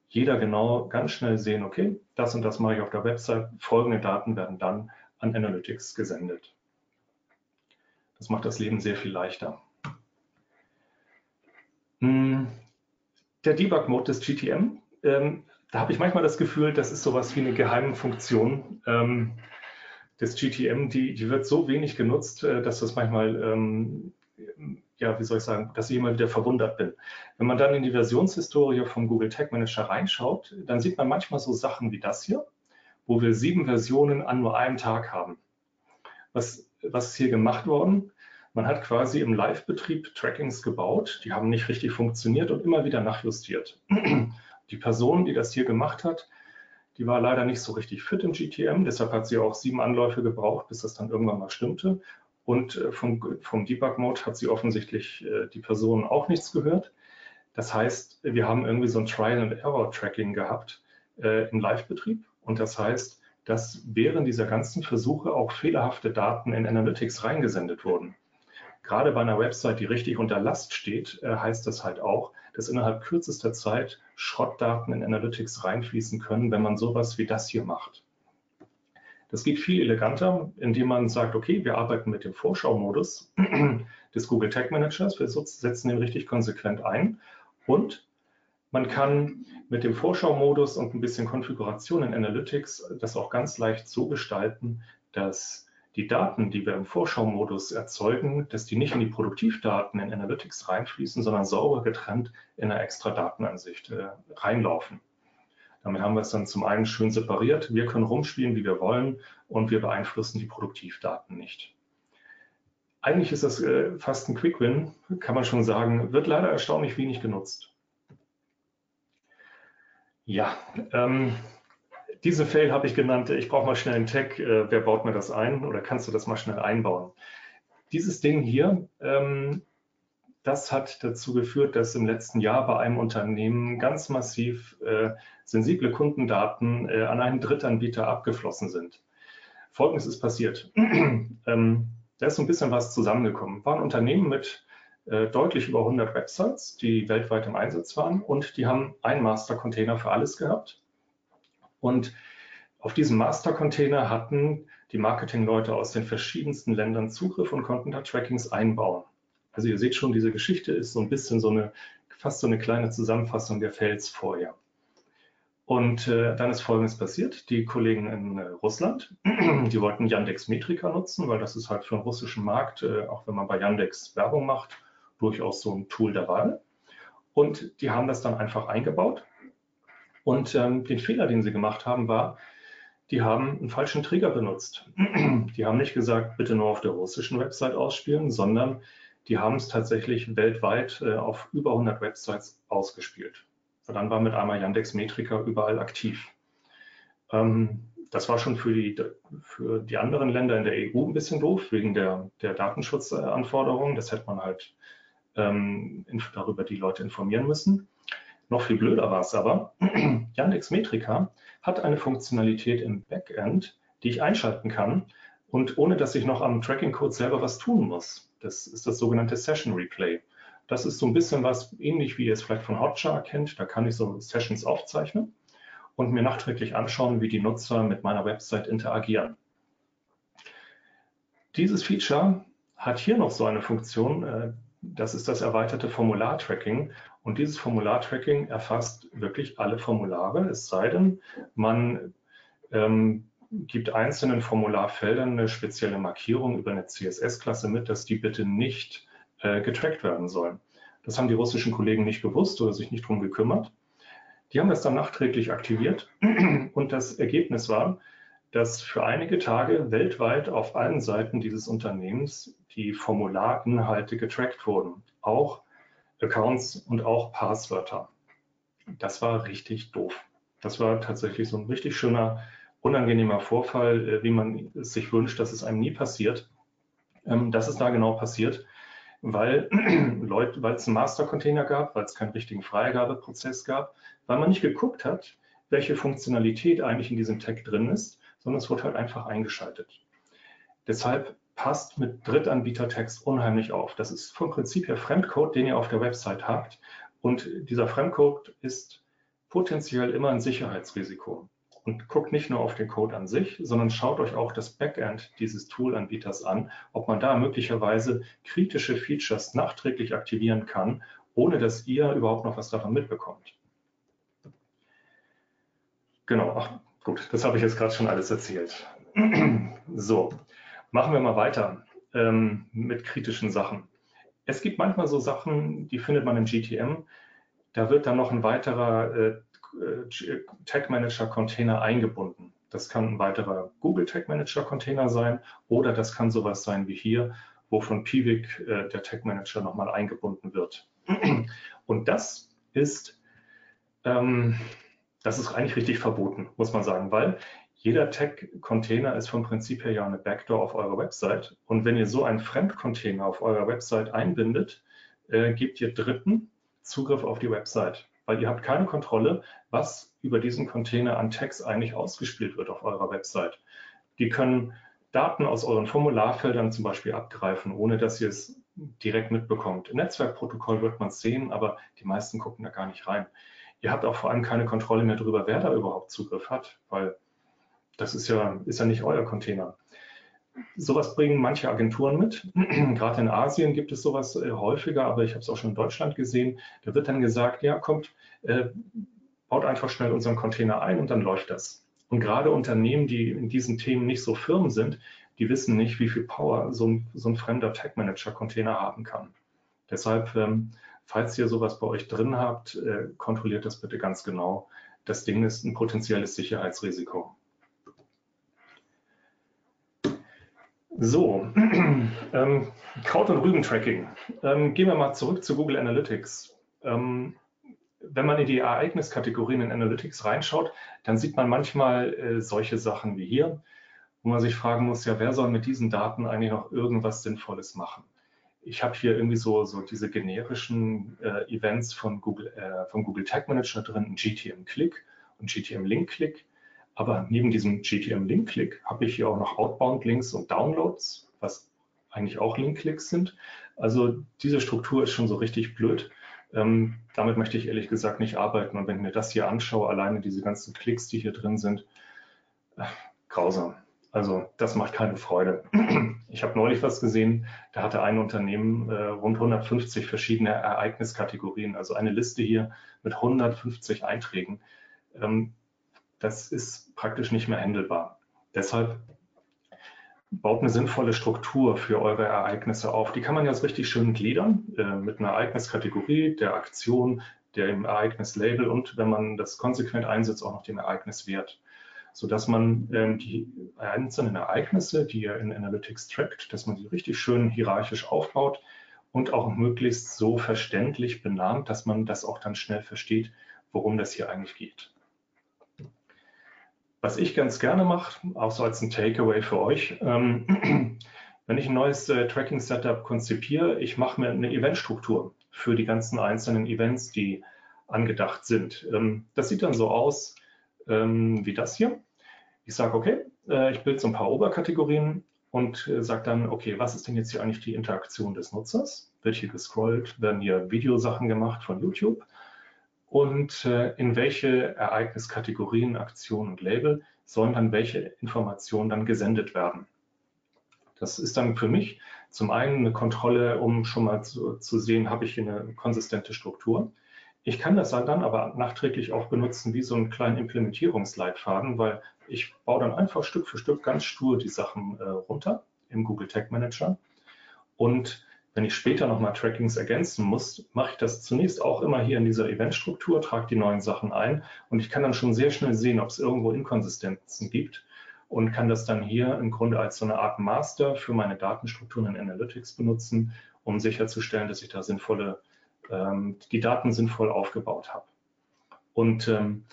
jeder genau ganz schnell sehen, okay, das und das mache ich auf der Website. Folgende Daten werden dann an Analytics gesendet. Das macht das Leben sehr viel leichter. Hm der Debug-Mode des GTM, ähm, da habe ich manchmal das Gefühl, das ist sowas wie eine geheime Funktion ähm, des GTM, die, die wird so wenig genutzt, äh, dass das manchmal, ähm, ja, wie soll ich sagen, dass ich immer wieder verwundert bin. Wenn man dann in die Versionshistorie vom Google Tag Manager reinschaut, dann sieht man manchmal so Sachen wie das hier, wo wir sieben Versionen an nur einem Tag haben. Was, was ist hier gemacht worden? Man hat quasi im Live-Betrieb Trackings gebaut, die haben nicht richtig funktioniert und immer wieder nachjustiert. <clears throat> Die Person, die das hier gemacht hat, die war leider nicht so richtig fit im GTM, deshalb hat sie auch sieben Anläufe gebraucht, bis das dann irgendwann mal stimmte. Und äh, vom, vom Debug-Mode hat sie offensichtlich äh, die Person auch nichts gehört. Das heißt, wir haben irgendwie so ein Trial-and-Error-Tracking gehabt äh, im Live-Betrieb. Und das heißt, dass während dieser ganzen Versuche auch fehlerhafte Daten in Analytics reingesendet wurden. Gerade bei einer Website, die richtig unter Last steht, äh, heißt das halt auch, dass innerhalb kürzester Zeit Schrottdaten in Analytics reinfließen können, wenn man sowas wie das hier macht. Das geht viel eleganter, indem man sagt, okay, wir arbeiten mit dem Vorschau-Modus <clears throat> des Google Tag Managers, wir setzen den richtig konsequent ein und man kann mit dem Vorschau-Modus und ein bisschen Konfiguration in Analytics das auch ganz leicht so gestalten, dass die Daten, die wir im Vorschau-Modus erzeugen, dass die nicht in die Produktivdaten in Analytics reinfließen, sondern sauber getrennt in eine extra Datenansicht äh, reinlaufen. Damit haben wir es dann zum einen schön separiert. Wir können rumspielen, wie wir wollen und wir beeinflussen die Produktivdaten nicht. Eigentlich ist das äh, fast ein Quick-Win, kann man schon sagen, wird leider erstaunlich wenig genutzt. Ja, ähm, diese Fail habe ich genannt, ich brauche mal schnell einen Tag, äh, wer baut mir das ein oder kannst du das mal schnell einbauen? Dieses Ding hier ähm, das hat dazu geführt, dass im letzten Jahr bei einem Unternehmen ganz massiv äh, sensible Kundendaten äh, an einen Drittanbieter abgeflossen sind. Folgendes ist passiert. <clears throat> ähm, da ist so ein bisschen was zusammengekommen. War ein Unternehmen mit äh, deutlich über 100 Websites, die weltweit im Einsatz waren und die haben einen Master-Container für alles gehabt. Und auf diesen Master-Container hatten die Marketingleute aus den verschiedensten Ländern Zugriff und konnten da Trackings einbauen. Also ihr seht schon, diese Geschichte ist so ein bisschen so eine, fast so eine kleine Zusammenfassung der Fels vorher. Und äh, dann ist Folgendes passiert. Die Kollegen in äh, Russland, <clears throat> die wollten Yandex Metrika nutzen, weil das ist halt für den russischen Markt, äh, auch wenn man bei Yandex Werbung macht, durchaus so ein Tool der Wahl. Und die haben das dann einfach eingebaut. Und ähm, den Fehler, den sie gemacht haben, war, die haben einen falschen Trigger benutzt. <clears throat> Die haben nicht gesagt, bitte nur auf der russischen Website ausspielen, sondern die haben es tatsächlich weltweit äh, auf über 100 Websites ausgespielt. Und dann war mit einmal Yandex Metrika überall aktiv. Ähm, das war schon für die, für die anderen Länder in der EU ein bisschen doof, wegen der, der Datenschutzanforderungen. Das hätte man halt ähm, darüber die Leute informieren müssen. Noch viel blöder war es aber, <clears throat> Yandex Metrika hat eine Funktionalität im Backend, die ich einschalten kann und ohne dass ich noch am Tracking-Code selber was tun muss. Das ist das sogenannte Session Replay. Das ist so ein bisschen was ähnlich wie ihr es vielleicht von Hotjar kennt. Da kann ich so Sessions aufzeichnen und mir nachträglich anschauen, wie die Nutzer mit meiner Website interagieren. Dieses Feature hat hier noch so eine Funktion, äh, das ist das erweiterte Formular-Tracking. Und dieses Formular-Tracking erfasst wirklich alle Formulare, es sei denn, man ähm, gibt einzelnen Formularfeldern eine spezielle Markierung über eine CSS-Klasse mit, dass die bitte nicht äh, getrackt werden sollen. Das haben die russischen Kollegen nicht gewusst oder sich nicht darum gekümmert. Die haben das dann nachträglich aktiviert und das Ergebnis war, dass für einige Tage weltweit auf allen Seiten dieses Unternehmens die Formularinhalte getrackt wurden, auch Accounts und auch Passwörter. Das war richtig doof. Das war tatsächlich so ein richtig schöner unangenehmer Vorfall, äh, wie man es sich wünscht, dass es einem nie passiert. Ähm, das ist da genau passiert, weil <clears throat> Leute, weil es einen Master-Container gab, weil es keinen richtigen Freigabeprozess gab, weil man nicht geguckt hat, welche Funktionalität eigentlich in diesem Tag drin ist, sondern es wurde halt einfach eingeschaltet. Deshalb passt mit Drittanbieter-Tags unheimlich auf. Das ist vom Prinzip her Fremdcode, den ihr auf der Website habt. Und dieser Fremdcode ist potenziell immer ein Sicherheitsrisiko und guckt nicht nur auf den Code an sich, sondern schaut euch auch das Backend dieses Tool-Anbieters an, ob man da möglicherweise kritische Features nachträglich aktivieren kann, ohne dass ihr überhaupt noch was davon mitbekommt. Genau, ach gut, das habe ich jetzt gerade schon alles erzählt. <clears throat> so, machen wir mal weiter ähm, mit kritischen Sachen. Es gibt manchmal so Sachen, die findet man im GTM, da wird dann noch ein weiterer äh, äh, Tag Manager Container eingebunden. Das kann ein weiterer Google Tag Manager Container sein oder das kann sowas sein wie hier, wo von Piwik äh, der Tag Manager nochmal eingebunden wird. <clears throat> Und das ist, ähm, das ist eigentlich richtig verboten, muss man sagen, weil jeder Tag-Container ist vom Prinzip her ja eine Backdoor auf eurer Website. Und wenn ihr so einen Fremdcontainer auf eurer Website einbindet, äh, gebt ihr Dritten Zugriff auf die Website weil ihr habt keine Kontrolle, was über diesen Container an Tags eigentlich ausgespielt wird auf eurer Website. Die können Daten aus euren Formularfeldern zum Beispiel abgreifen, ohne dass ihr es direkt mitbekommt. Im Netzwerkprotokoll wird man es sehen, aber die meisten gucken da gar nicht rein. Ihr habt auch vor allem keine Kontrolle mehr darüber, wer da überhaupt Zugriff hat, weil das ist ja, ist ja nicht euer Container. Sowas bringen manche Agenturen mit. <clears throat> Gerade in Asien gibt es sowas äh, häufiger, aber ich habe es auch schon in Deutschland gesehen. Da wird dann gesagt, ja, kommt, äh, baut einfach schnell unseren Container ein und dann läuft das. Und gerade Unternehmen, die in diesen Themen nicht so firm sind, die wissen nicht, wie viel Power so ein, so ein fremder Tag Manager Container haben kann. Deshalb, ähm, falls ihr sowas bei euch drin habt, äh, kontrolliert das bitte ganz genau. Das Ding ist ein potenzielles Sicherheitsrisiko. So, <clears throat> ähm, Kraut- und Rüben-Tracking. Ähm, gehen wir mal zurück zu Google Analytics. Ähm, wenn man in die Ereigniskategorien in Analytics reinschaut, dann sieht man manchmal äh, solche Sachen wie hier, wo man sich fragen muss, ja, wer soll mit diesen Daten eigentlich noch irgendwas Sinnvolles machen? Ich habe hier irgendwie so, so diese generischen äh, Events von Google, äh, von Google Tag Manager drin, GTM Click und GTM Link Click. Aber neben diesem GTM-Link-Click habe ich hier auch noch Outbound-Links und Downloads, was eigentlich auch Link-Clicks sind. Also diese Struktur ist schon so richtig blöd. Ähm, damit möchte ich ehrlich gesagt nicht arbeiten. Und wenn ich mir das hier anschaue, alleine diese ganzen Klicks, die hier drin sind, äh, grausam. Also das macht keine Freude. <clears throat> Ich habe neulich was gesehen, da hatte ein Unternehmen äh, rund 150 verschiedene Ereigniskategorien, also eine Liste hier mit 150 Einträgen. Ähm, das ist praktisch nicht mehr handelbar. Deshalb baut eine sinnvolle Struktur für eure Ereignisse auf. Die kann man jetzt richtig schön gliedern äh, mit einer Ereigniskategorie, der Aktion, dem Ereignislabel und wenn man das konsequent einsetzt, auch noch dem Ereigniswert, sodass man ähm, die einzelnen Ereignisse, die ihr in Analytics trackt, dass man sie richtig schön hierarchisch aufbaut und auch möglichst so verständlich benannt, dass man das auch dann schnell versteht, worum das hier eigentlich geht. Was ich ganz gerne mache, auch so als ein Takeaway für euch, ähm, <clears throat> wenn ich ein neues äh, Tracking-Setup konzipiere, ich mache mir eine Eventstruktur für die ganzen einzelnen Events, die angedacht sind. Ähm, das sieht dann so aus ähm, wie das hier. Ich sage, okay, äh, ich bilde so ein paar Oberkategorien und äh, sage dann, okay, was ist denn jetzt hier eigentlich die Interaktion des Nutzers? Wird hier gescrollt? Werden hier Videosachen gemacht von YouTube? und äh, in welche Ereigniskategorien, Aktionen und Label sollen dann welche Informationen dann gesendet werden. Das ist dann für mich zum einen eine Kontrolle, um schon mal zu, zu sehen, habe ich hier eine konsistente Struktur. Ich kann das dann aber nachträglich auch benutzen wie so einen kleinen Implementierungsleitfaden, weil ich baue dann einfach Stück für Stück ganz stur die Sachen äh, runter im Google Tag Manager und wenn ich später nochmal Trackings ergänzen muss, mache ich das zunächst auch immer hier in dieser Eventstruktur, trage die neuen Sachen ein und ich kann dann schon sehr schnell sehen, ob es irgendwo Inkonsistenzen gibt und kann das dann hier im Grunde als so eine Art Master für meine Datenstrukturen in Analytics benutzen, um sicherzustellen, dass ich da sinnvolle, ähm, die Daten sinnvoll aufgebaut habe. Und ähm,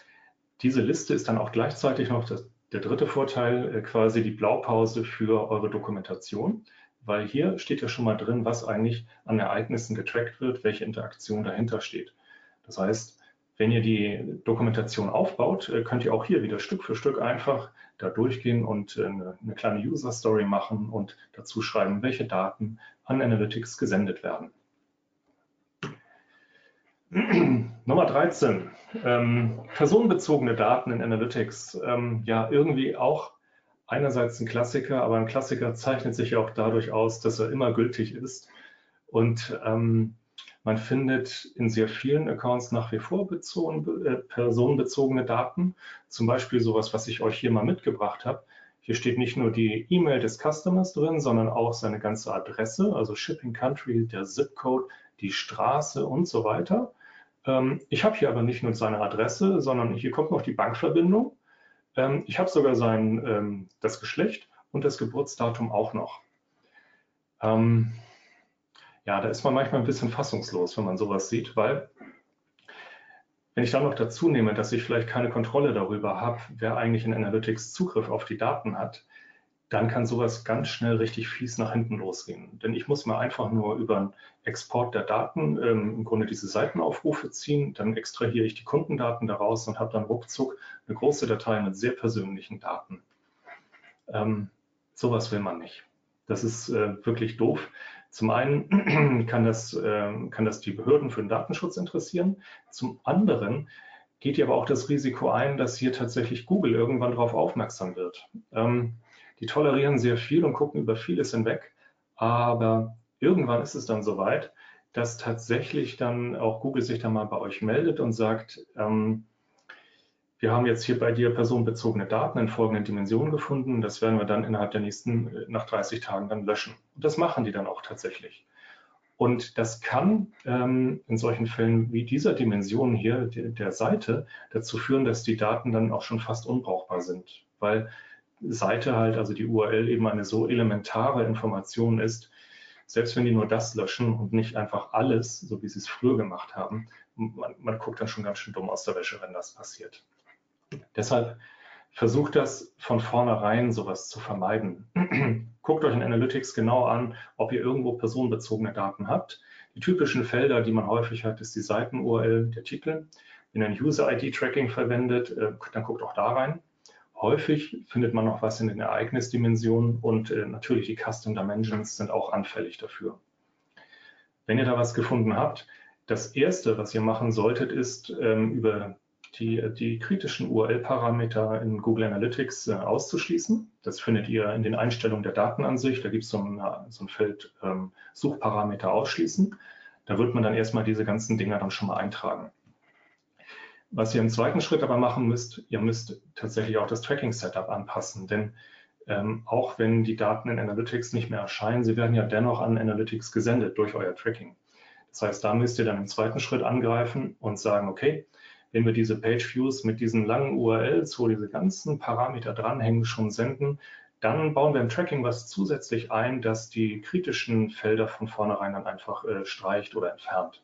diese Liste ist dann auch gleichzeitig noch das, der dritte Vorteil, äh, quasi die Blaupause für eure Dokumentation weil hier steht ja schon mal drin, was eigentlich an Ereignissen getrackt wird, welche Interaktion dahinter steht. Das heißt, wenn ihr die Dokumentation aufbaut, äh, könnt ihr auch hier wieder Stück für Stück einfach da durchgehen und äh, eine, eine kleine User Story machen und dazu schreiben, welche Daten an Analytics gesendet werden. <clears throat> Nummer 13. Ähm, personenbezogene Daten in Analytics. Ähm, ja, irgendwie auch einerseits ein Klassiker, aber ein Klassiker zeichnet sich ja auch dadurch aus, dass er immer gültig ist. Und ähm, man findet in sehr vielen Accounts nach wie vor bezogen, äh, personenbezogene Daten. Zum Beispiel sowas, was ich euch hier mal mitgebracht habe. Hier steht nicht nur die E-Mail des Customers drin, sondern auch seine ganze Adresse, also Shipping Country, der Zip-Code, die Straße und so weiter. Ähm, ich habe hier aber nicht nur seine Adresse, sondern hier kommt noch die Bankverbindung ähm, ich habe sogar sein, ähm, das Geschlecht und das Geburtsdatum auch noch. Ja, da ist man manchmal ein bisschen fassungslos, wenn man sowas sieht, weil wenn ich dann noch dazu nehme, dass ich vielleicht keine Kontrolle darüber habe, wer eigentlich in Analytics Zugriff auf die Daten hat, dann kann sowas ganz schnell richtig fies nach hinten losgehen. Denn ich muss mir einfach nur über einen Export der Daten ähm, im Grunde diese Seitenaufrufe ziehen, dann extrahiere ich die Kundendaten daraus und habe dann ruckzuck eine große Datei mit sehr persönlichen Daten. Ähm, sowas will man nicht. Das ist äh, wirklich doof, Zum einen <clears throat> kann das, äh, kann das die Behörden für den Datenschutz interessieren. Zum anderen geht ihr aber auch das Risiko ein, dass hier tatsächlich Google irgendwann darauf aufmerksam wird. Ähm, die tolerieren sehr viel und gucken über vieles hinweg, aber irgendwann ist es dann soweit, dass tatsächlich dann auch Google sich dann mal bei euch meldet und sagt, ähm, wir haben jetzt hier bei dir personenbezogene Daten in folgenden Dimensionen gefunden. Das werden wir dann innerhalb der nächsten, äh, nach 30 Tagen dann löschen. Und das machen die dann auch tatsächlich. Und das kann ähm, in solchen Fällen wie dieser Dimension hier der, der, Seite dazu führen, dass die Daten dann auch schon fast unbrauchbar sind, weil Seite halt, also die URL eben eine so elementare Information ist, selbst wenn die nur das löschen und nicht einfach alles, so wie sie es früher gemacht haben, man, man guckt dann schon ganz schön dumm aus der Wäsche, wenn das passiert. Deshalb versucht das von vornherein sowas zu vermeiden. <clears throat> Guckt euch in Analytics genau an, ob ihr irgendwo personenbezogene Daten habt. Die typischen Felder, die man häufig hat, ist die Seiten-URL, der Titel. Wenn ihr ein User-ID-Tracking verwendet, äh, dann guckt auch da rein. Häufig findet man noch was in den Ereignisdimensionen und äh, natürlich die Custom Dimensions sind auch anfällig dafür. Wenn ihr da was gefunden habt, das erste, was ihr machen solltet, ist ähm, über die, die kritischen URL-Parameter in Google Analytics äh, auszuschließen. Das findet ihr in den Einstellungen der Datenansicht. Da gibt es so, so, ein Feld ähm, Suchparameter ausschließen. Da wird man dann erstmal diese ganzen Dinger dann schon mal eintragen. Was ihr im zweiten Schritt aber machen müsst, ihr müsst tatsächlich auch das Tracking-Setup anpassen, denn ähm, auch wenn die Daten in Analytics nicht mehr erscheinen, sie werden ja dennoch an Analytics gesendet durch euer Tracking. Das heißt, da müsst ihr dann im zweiten Schritt angreifen und sagen, okay, wenn wir diese Page Views mit diesen langen URLs, wo diese ganzen Parameter dranhängen, schon senden, dann bauen wir im Tracking was zusätzlich ein, das die kritischen Felder von vornherein dann einfach äh, streicht oder entfernt.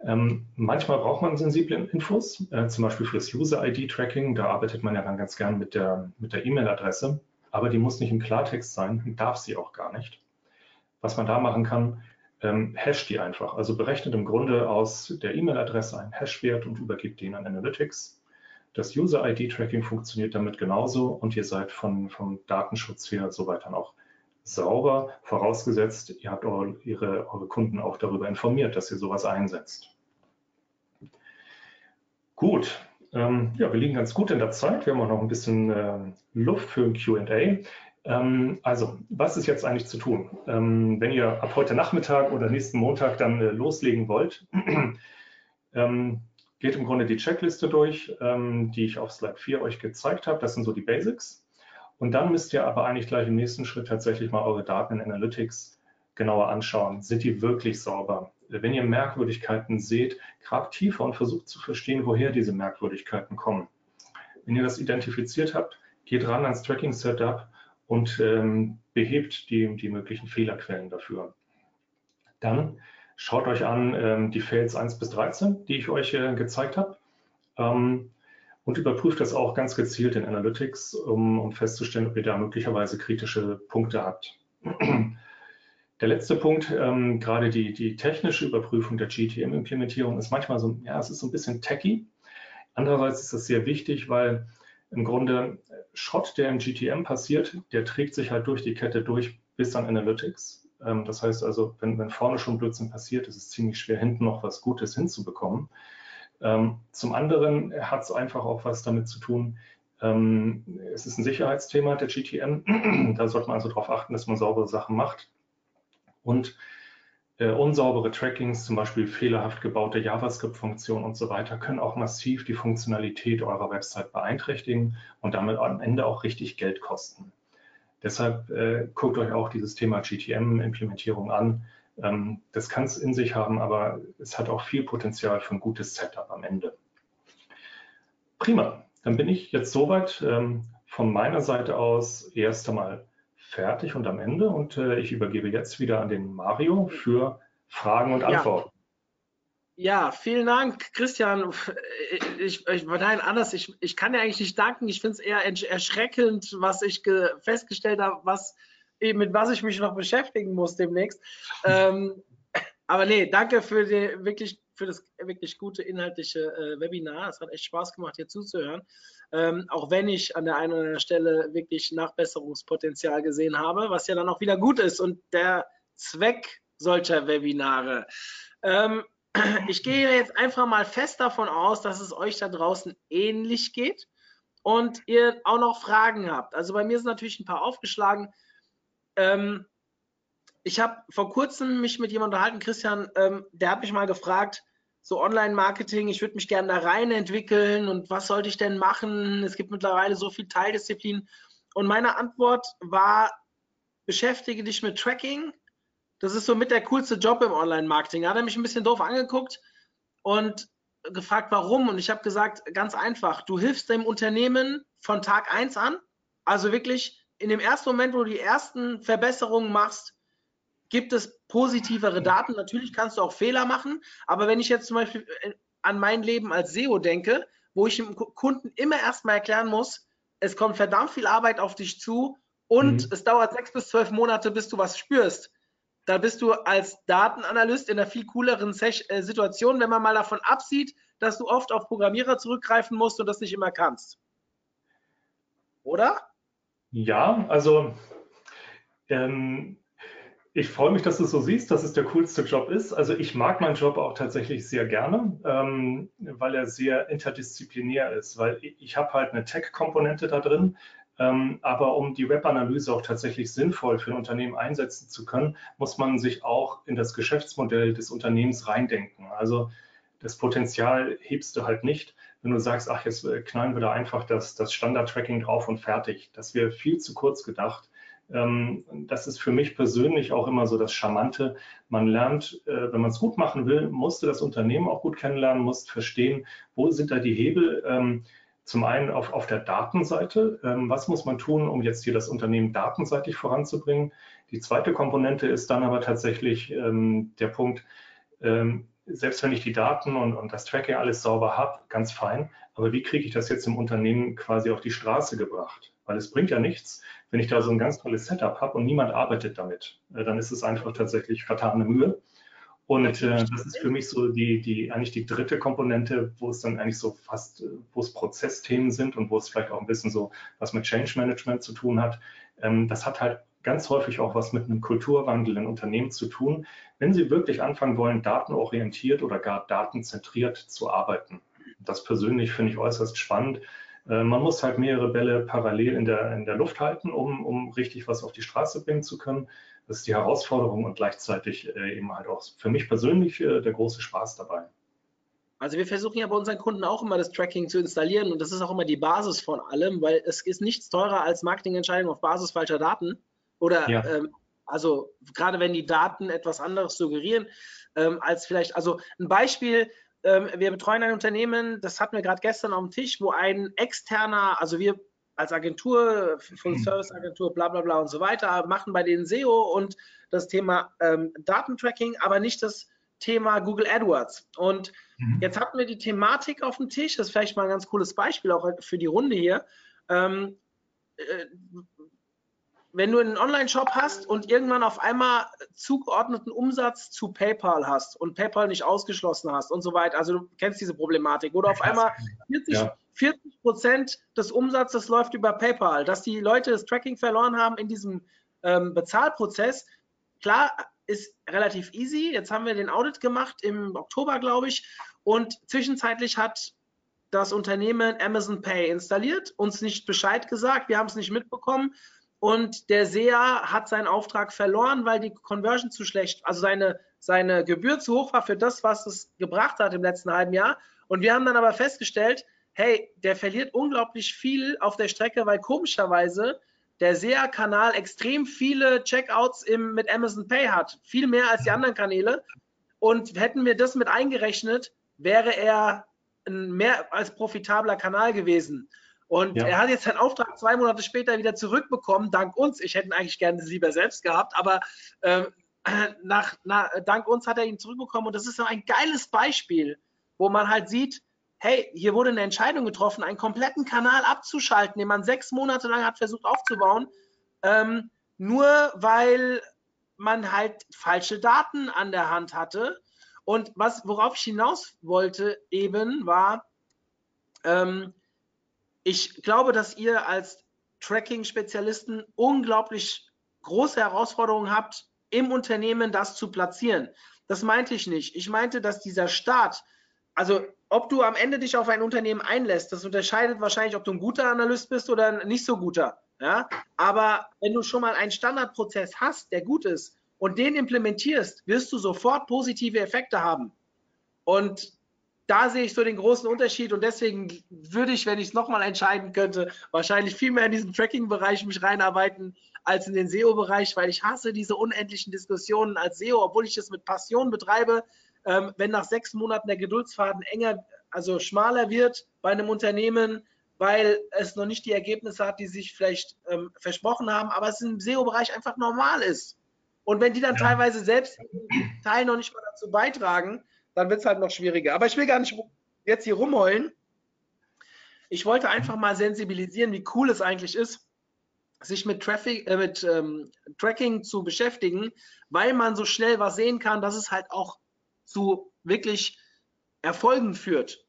Ähm, manchmal braucht man sensible Infos, äh, zum Beispiel für das User-ID-Tracking. Da arbeitet man ja dann ganz gern mit der mit der E-Mail-Adresse, aber die muss nicht im Klartext sein, darf sie auch gar nicht. Was man da machen kann, ähm, hasht die einfach. Also berechnet im Grunde aus der E-Mail-Adresse einen Hash-Wert und übergibt den an Analytics. Das User-ID-Tracking funktioniert damit genauso und ihr seid von, vom Datenschutz her soweit dann auch sauber, vorausgesetzt, ihr habt eure, ihre, eure Kunden auch darüber informiert, dass ihr sowas einsetzt. Gut, ähm, ja, wir liegen ganz gut in der Zeit. Wir haben auch noch ein bisschen äh, Luft für ein QA. Ähm, also, was ist jetzt eigentlich zu tun? Ähm, wenn ihr ab heute Nachmittag oder nächsten Montag dann äh, loslegen wollt, <clears throat> ähm, geht im Grunde die Checkliste durch, ähm, die ich auf Slide 4 euch gezeigt habe. Das sind so die Basics. Und dann müsst ihr aber eigentlich gleich im nächsten Schritt tatsächlich mal eure Daten in Analytics genauer anschauen. Sind die wirklich sauber? Wenn ihr Merkwürdigkeiten seht, grabt tiefer und versucht zu verstehen, woher diese Merkwürdigkeiten kommen. Wenn ihr das identifiziert habt, geht ran ans Tracking-Setup und ähm, behebt die, die möglichen Fehlerquellen dafür. Dann schaut euch an ähm, die Fails 1 bis 13, die ich euch äh, gezeigt habe. Ähm, und überprüft das auch ganz gezielt in Analytics, um, um festzustellen, ob ihr da möglicherweise kritische Punkte habt. Der letzte Punkt, ähm, gerade die, die technische Überprüfung der GTM-Implementierung ist manchmal so, ja, es ist so ein bisschen tacky. Andererseits ist das sehr wichtig, weil im Grunde Schrott, der im GTM passiert, der trägt sich halt durch die Kette durch bis an Analytics. Ähm, das heißt also, wenn, wenn vorne schon Blödsinn passiert, ist es ziemlich schwer, hinten noch was Gutes hinzubekommen. Ähm, zum anderen hat es einfach auch was damit zu tun, ähm, es ist ein Sicherheitsthema der GTM. <clears throat> da sollte man also darauf achten, dass man saubere Sachen macht. Und äh, unsaubere Trackings, zum Beispiel fehlerhaft gebaute JavaScript-Funktionen und so weiter, können auch massiv die Funktionalität eurer Website beeinträchtigen und damit am Ende auch richtig Geld kosten. Deshalb äh, guckt euch auch dieses Thema GTM-Implementierung an. Ähm, das kann es in sich haben, aber es hat auch viel Potenzial für ein gutes Setup am Ende. Prima, dann bin ich jetzt soweit ähm, von meiner Seite aus erst einmal fertig und am Ende. Und äh, ich übergebe jetzt wieder an den Mario für Fragen und Antworten. Ja. ja vielen Dank, Christian. Ich, ich, nein, anders. Ich, ich kann dir eigentlich nicht danken. Ich finde es eher erschreckend, was ich festgestellt habe, was, mit was ich mich noch beschäftigen muss demnächst. ähm, aber nee, danke für die wirklich für das wirklich gute inhaltliche äh, Webinar. Es hat echt Spaß gemacht, hier zuzuhören. Ähm, auch wenn ich an der einen oder anderen Stelle wirklich Nachbesserungspotenzial gesehen habe, was ja dann auch wieder gut ist. Und der Zweck solcher Webinare? Ähm, ich gehe jetzt einfach mal fest davon aus, dass es euch da draußen ähnlich geht und ihr auch noch Fragen habt. Also bei mir sind natürlich ein paar aufgeschlagen. Ähm, ich habe vor kurzem mich mit jemandem unterhalten, Christian, ähm, der hat mich mal gefragt, so Online-Marketing, ich würde mich gerne da rein entwickeln und was sollte ich denn machen? Es gibt mittlerweile so viel Teildisziplinen. Und meine Antwort war, beschäftige dich mit Tracking. Das ist so mit der coolste Job im Online-Marketing. Da hat er mich ein bisschen doof angeguckt und gefragt, warum. Und ich habe gesagt, ganz einfach, du hilfst dem Unternehmen von Tag 1 an. Also wirklich in dem ersten Moment, wo du die ersten Verbesserungen machst, gibt es positivere Daten. Natürlich kannst du auch Fehler machen, aber wenn ich jetzt zum Beispiel äh, an mein Leben als SEO denke, wo ich dem Kunden immer erstmal erklären muss, es kommt verdammt viel Arbeit auf dich zu und mhm. es dauert sechs bis zwölf Monate, bis du was spürst. Da bist du als Datenanalyst in einer viel cooleren äh, Situation, wenn man mal davon absieht, dass du oft auf Programmierer zurückgreifen musst und das nicht immer kannst. Oder? Ja, also ähm, ich freue mich, dass du es so siehst, dass es der coolste Job ist. Also ich mag meinen Job auch tatsächlich sehr gerne, ähm, weil er sehr interdisziplinär ist, weil ich, ich habe halt eine Tech-Komponente da drin. Ähm, aber um die Webanalyse auch tatsächlich sinnvoll für ein Unternehmen einsetzen zu können, muss man sich auch in das Geschäftsmodell des Unternehmens reindenken. Also das Potenzial hebst du halt nicht, wenn du sagst, ach, jetzt äh, knallen wir da einfach das, das Standard-Tracking drauf und fertig. Das wäre viel zu kurz gedacht. Ähm, das ist für mich persönlich auch immer so das Charmante. Man lernt, äh, wenn man es gut machen will, musst du das Unternehmen auch gut kennenlernen, musst verstehen, wo sind da die Hebel. Ähm, zum einen auf, auf der Datenseite. Ähm, was muss man tun, um jetzt hier das Unternehmen datenseitig voranzubringen? Die zweite Komponente ist dann aber tatsächlich der Punkt, selbst wenn ich die Daten und, und das Tracking alles sauber habe, ganz fein, aber wie kriege ich das jetzt im Unternehmen quasi auf die Straße gebracht? Weil es bringt ja nichts, wenn ich da so ein ganz tolles Setup habe und niemand arbeitet damit. Äh, dann ist es einfach tatsächlich vertane Mühe. Und äh, das ist für mich so die, die, eigentlich die dritte Komponente, wo es dann eigentlich so fast, äh, wo es Prozessthemen sind und wo es vielleicht auch ein bisschen so was mit Change Management zu tun hat. Ähm, das hat halt ganz häufig auch was mit einem Kulturwandel in Unternehmen zu tun, wenn sie wirklich anfangen wollen, datenorientiert oder gar datenzentriert zu arbeiten. Das persönlich finde ich äußerst spannend, äh, man muss halt mehrere Bälle parallel in der, in der Luft halten, um, um richtig was auf die Straße bringen zu können. Das ist die Herausforderung und gleichzeitig äh, eben halt auch für mich persönlich äh, der große Spaß dabei. Also wir versuchen ja bei unseren Kunden auch immer das Tracking zu installieren und das ist auch immer die Basis von allem, weil es ist nichts teurer als Marketingentscheidungen auf Basis falscher Daten oder ja. ähm, also gerade wenn die Daten etwas anderes suggerieren ähm, als vielleicht, also ein Beispiel, ähm, wir betreuen ein Unternehmen, das hatten wir gerade gestern auf dem Tisch, wo ein externer, also wir als Agentur, Full Service Agentur, bla bla bla und so weiter, machen bei denen SEO und das Thema ähm, Datentracking, aber nicht das Thema Google AdWords. Und mhm. jetzt hatten wir die Thematik auf dem Tisch, das ist vielleicht mal ein ganz cooles Beispiel auch für die Runde hier. Ähm, äh, wenn du einen Online-Shop hast und irgendwann auf einmal zugeordneten Umsatz zu PayPal hast und PayPal nicht ausgeschlossen hast und so weiter, also du kennst diese Problematik, oder auf einmal 40, ja. 40 Prozent des Umsatzes läuft über PayPal, dass die Leute das Tracking verloren haben in diesem ähm, Bezahlprozess, klar, ist relativ easy. Jetzt haben wir den Audit gemacht im Oktober, glaube ich, und zwischenzeitlich hat das Unternehmen Amazon Pay installiert, uns nicht Bescheid gesagt, wir haben es nicht mitbekommen und der SEA hat seinen Auftrag verloren, weil die Conversion zu schlecht, also seine, seine Gebühr zu hoch war für das, was es gebracht hat im letzten halben Jahr. Und wir haben dann aber festgestellt, hey, der verliert unglaublich viel auf der Strecke, weil komischerweise der SEA-Kanal extrem viele Checkouts im, mit Amazon Pay hat, viel mehr als die anderen Kanäle. Und hätten wir das mit eingerechnet, wäre er ein mehr als profitabler Kanal gewesen. Und ja. er hat jetzt seinen Auftrag zwei Monate später wieder zurückbekommen, dank uns. Ich hätte ihn eigentlich gerne lieber selbst gehabt, aber äh, <clears throat> nach, na, dank uns hat er ihn zurückbekommen. Und das ist ein geiles Beispiel, wo man halt sieht, hey, hier wurde eine Entscheidung getroffen, einen kompletten Kanal abzuschalten, den man sechs Monate lang hat versucht aufzubauen, ähm, nur weil man halt falsche Daten an der Hand hatte. Und was, worauf ich hinaus wollte eben, war, ähm, ich glaube, dass ihr als Tracking-Spezialisten unglaublich große Herausforderungen habt im Unternehmen das zu platzieren. Das meinte ich nicht. Ich meinte, dass dieser Start, also ob du am Ende dich auf ein Unternehmen einlässt, das unterscheidet wahrscheinlich, ob du ein guter Analyst bist oder ein nicht so guter. Ja? Aber wenn du schon mal einen Standardprozess hast, der gut ist und den implementierst, wirst du sofort positive Effekte haben. Und da sehe ich so den großen Unterschied und deswegen würde ich, wenn ich es nochmal entscheiden könnte, wahrscheinlich viel mehr in diesen Tracking-Bereich mich reinarbeiten als in den SEO-Bereich, weil ich hasse diese unendlichen Diskussionen als SEO, obwohl ich es mit Passion betreibe. Ähm, wenn nach sechs Monaten der Geduldsfaden enger, also schmaler wird bei einem Unternehmen, weil es noch nicht die Ergebnisse hat, die sich vielleicht ähm, versprochen haben, aber es im SEO-Bereich einfach normal ist. Und wenn die dann ja. teilweise selbst Teil noch nicht mal dazu beitragen, dann wird es halt noch schwieriger. Aber ich will gar nicht jetzt hier rumheulen. Ich wollte einfach mal sensibilisieren, wie cool es eigentlich ist, sich mit, Traffic, äh, mit ähm, Tracking zu beschäftigen, weil man so schnell was sehen kann, dass es halt auch zu wirklich Erfolgen führt.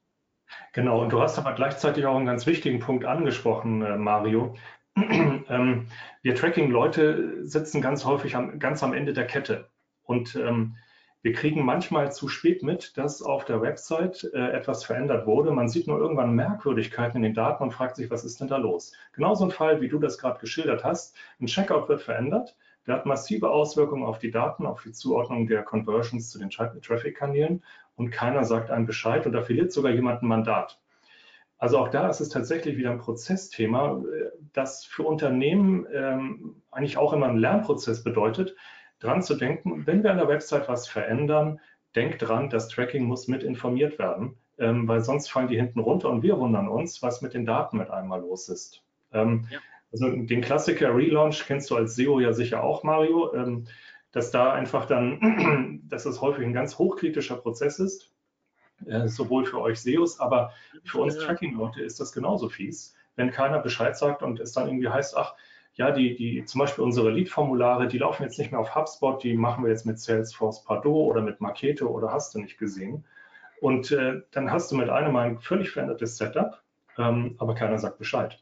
Genau, und du hast aber gleichzeitig auch einen ganz wichtigen Punkt angesprochen, äh, Mario. <clears throat> ähm, wir Tracking-Leute sitzen ganz häufig am, ganz am Ende der Kette. Und ähm, wir kriegen manchmal zu spät mit, dass auf der Website äh, etwas verändert wurde. Man sieht nur irgendwann Merkwürdigkeiten in den Daten und fragt sich, was ist denn da los? Genauso ein Fall, wie du das gerade geschildert hast. Ein Checkout wird verändert. Der hat massive Auswirkungen auf die Daten, auf die Zuordnung der Conversions zu den Traffic-Kanälen und keiner sagt einem Bescheid und da verliert sogar jemand ein Mandat. Also auch da ist es tatsächlich wieder ein Prozessthema, äh, das für Unternehmen ähm, eigentlich auch immer ein Lernprozess bedeutet, dran zu denken, wenn wir an der Website was verändern, denkt dran, das Tracking muss mit informiert werden, ähm, weil sonst fallen die hinten runter und wir wundern uns, was mit den Daten mit einmal los ist. Ähm, ja. Also den Klassiker Relaunch kennst du als SEO ja sicher auch, Mario, ähm, dass da einfach dann, <clears throat> dass das häufig ein ganz hochkritischer Prozess ist, äh, sowohl für euch SEOs, aber für uns Tracking-Leute ist das genauso fies, wenn keiner Bescheid sagt und es dann irgendwie heißt, ach, ja, die, die, zum Beispiel unsere Lead-Formulare, die laufen jetzt nicht mehr auf HubSpot, die machen wir jetzt mit Salesforce Pardot oder mit Marketo oder hast du nicht gesehen. Und äh, dann hast du mit einem ein völlig verändertes Setup, ähm, aber keiner sagt Bescheid.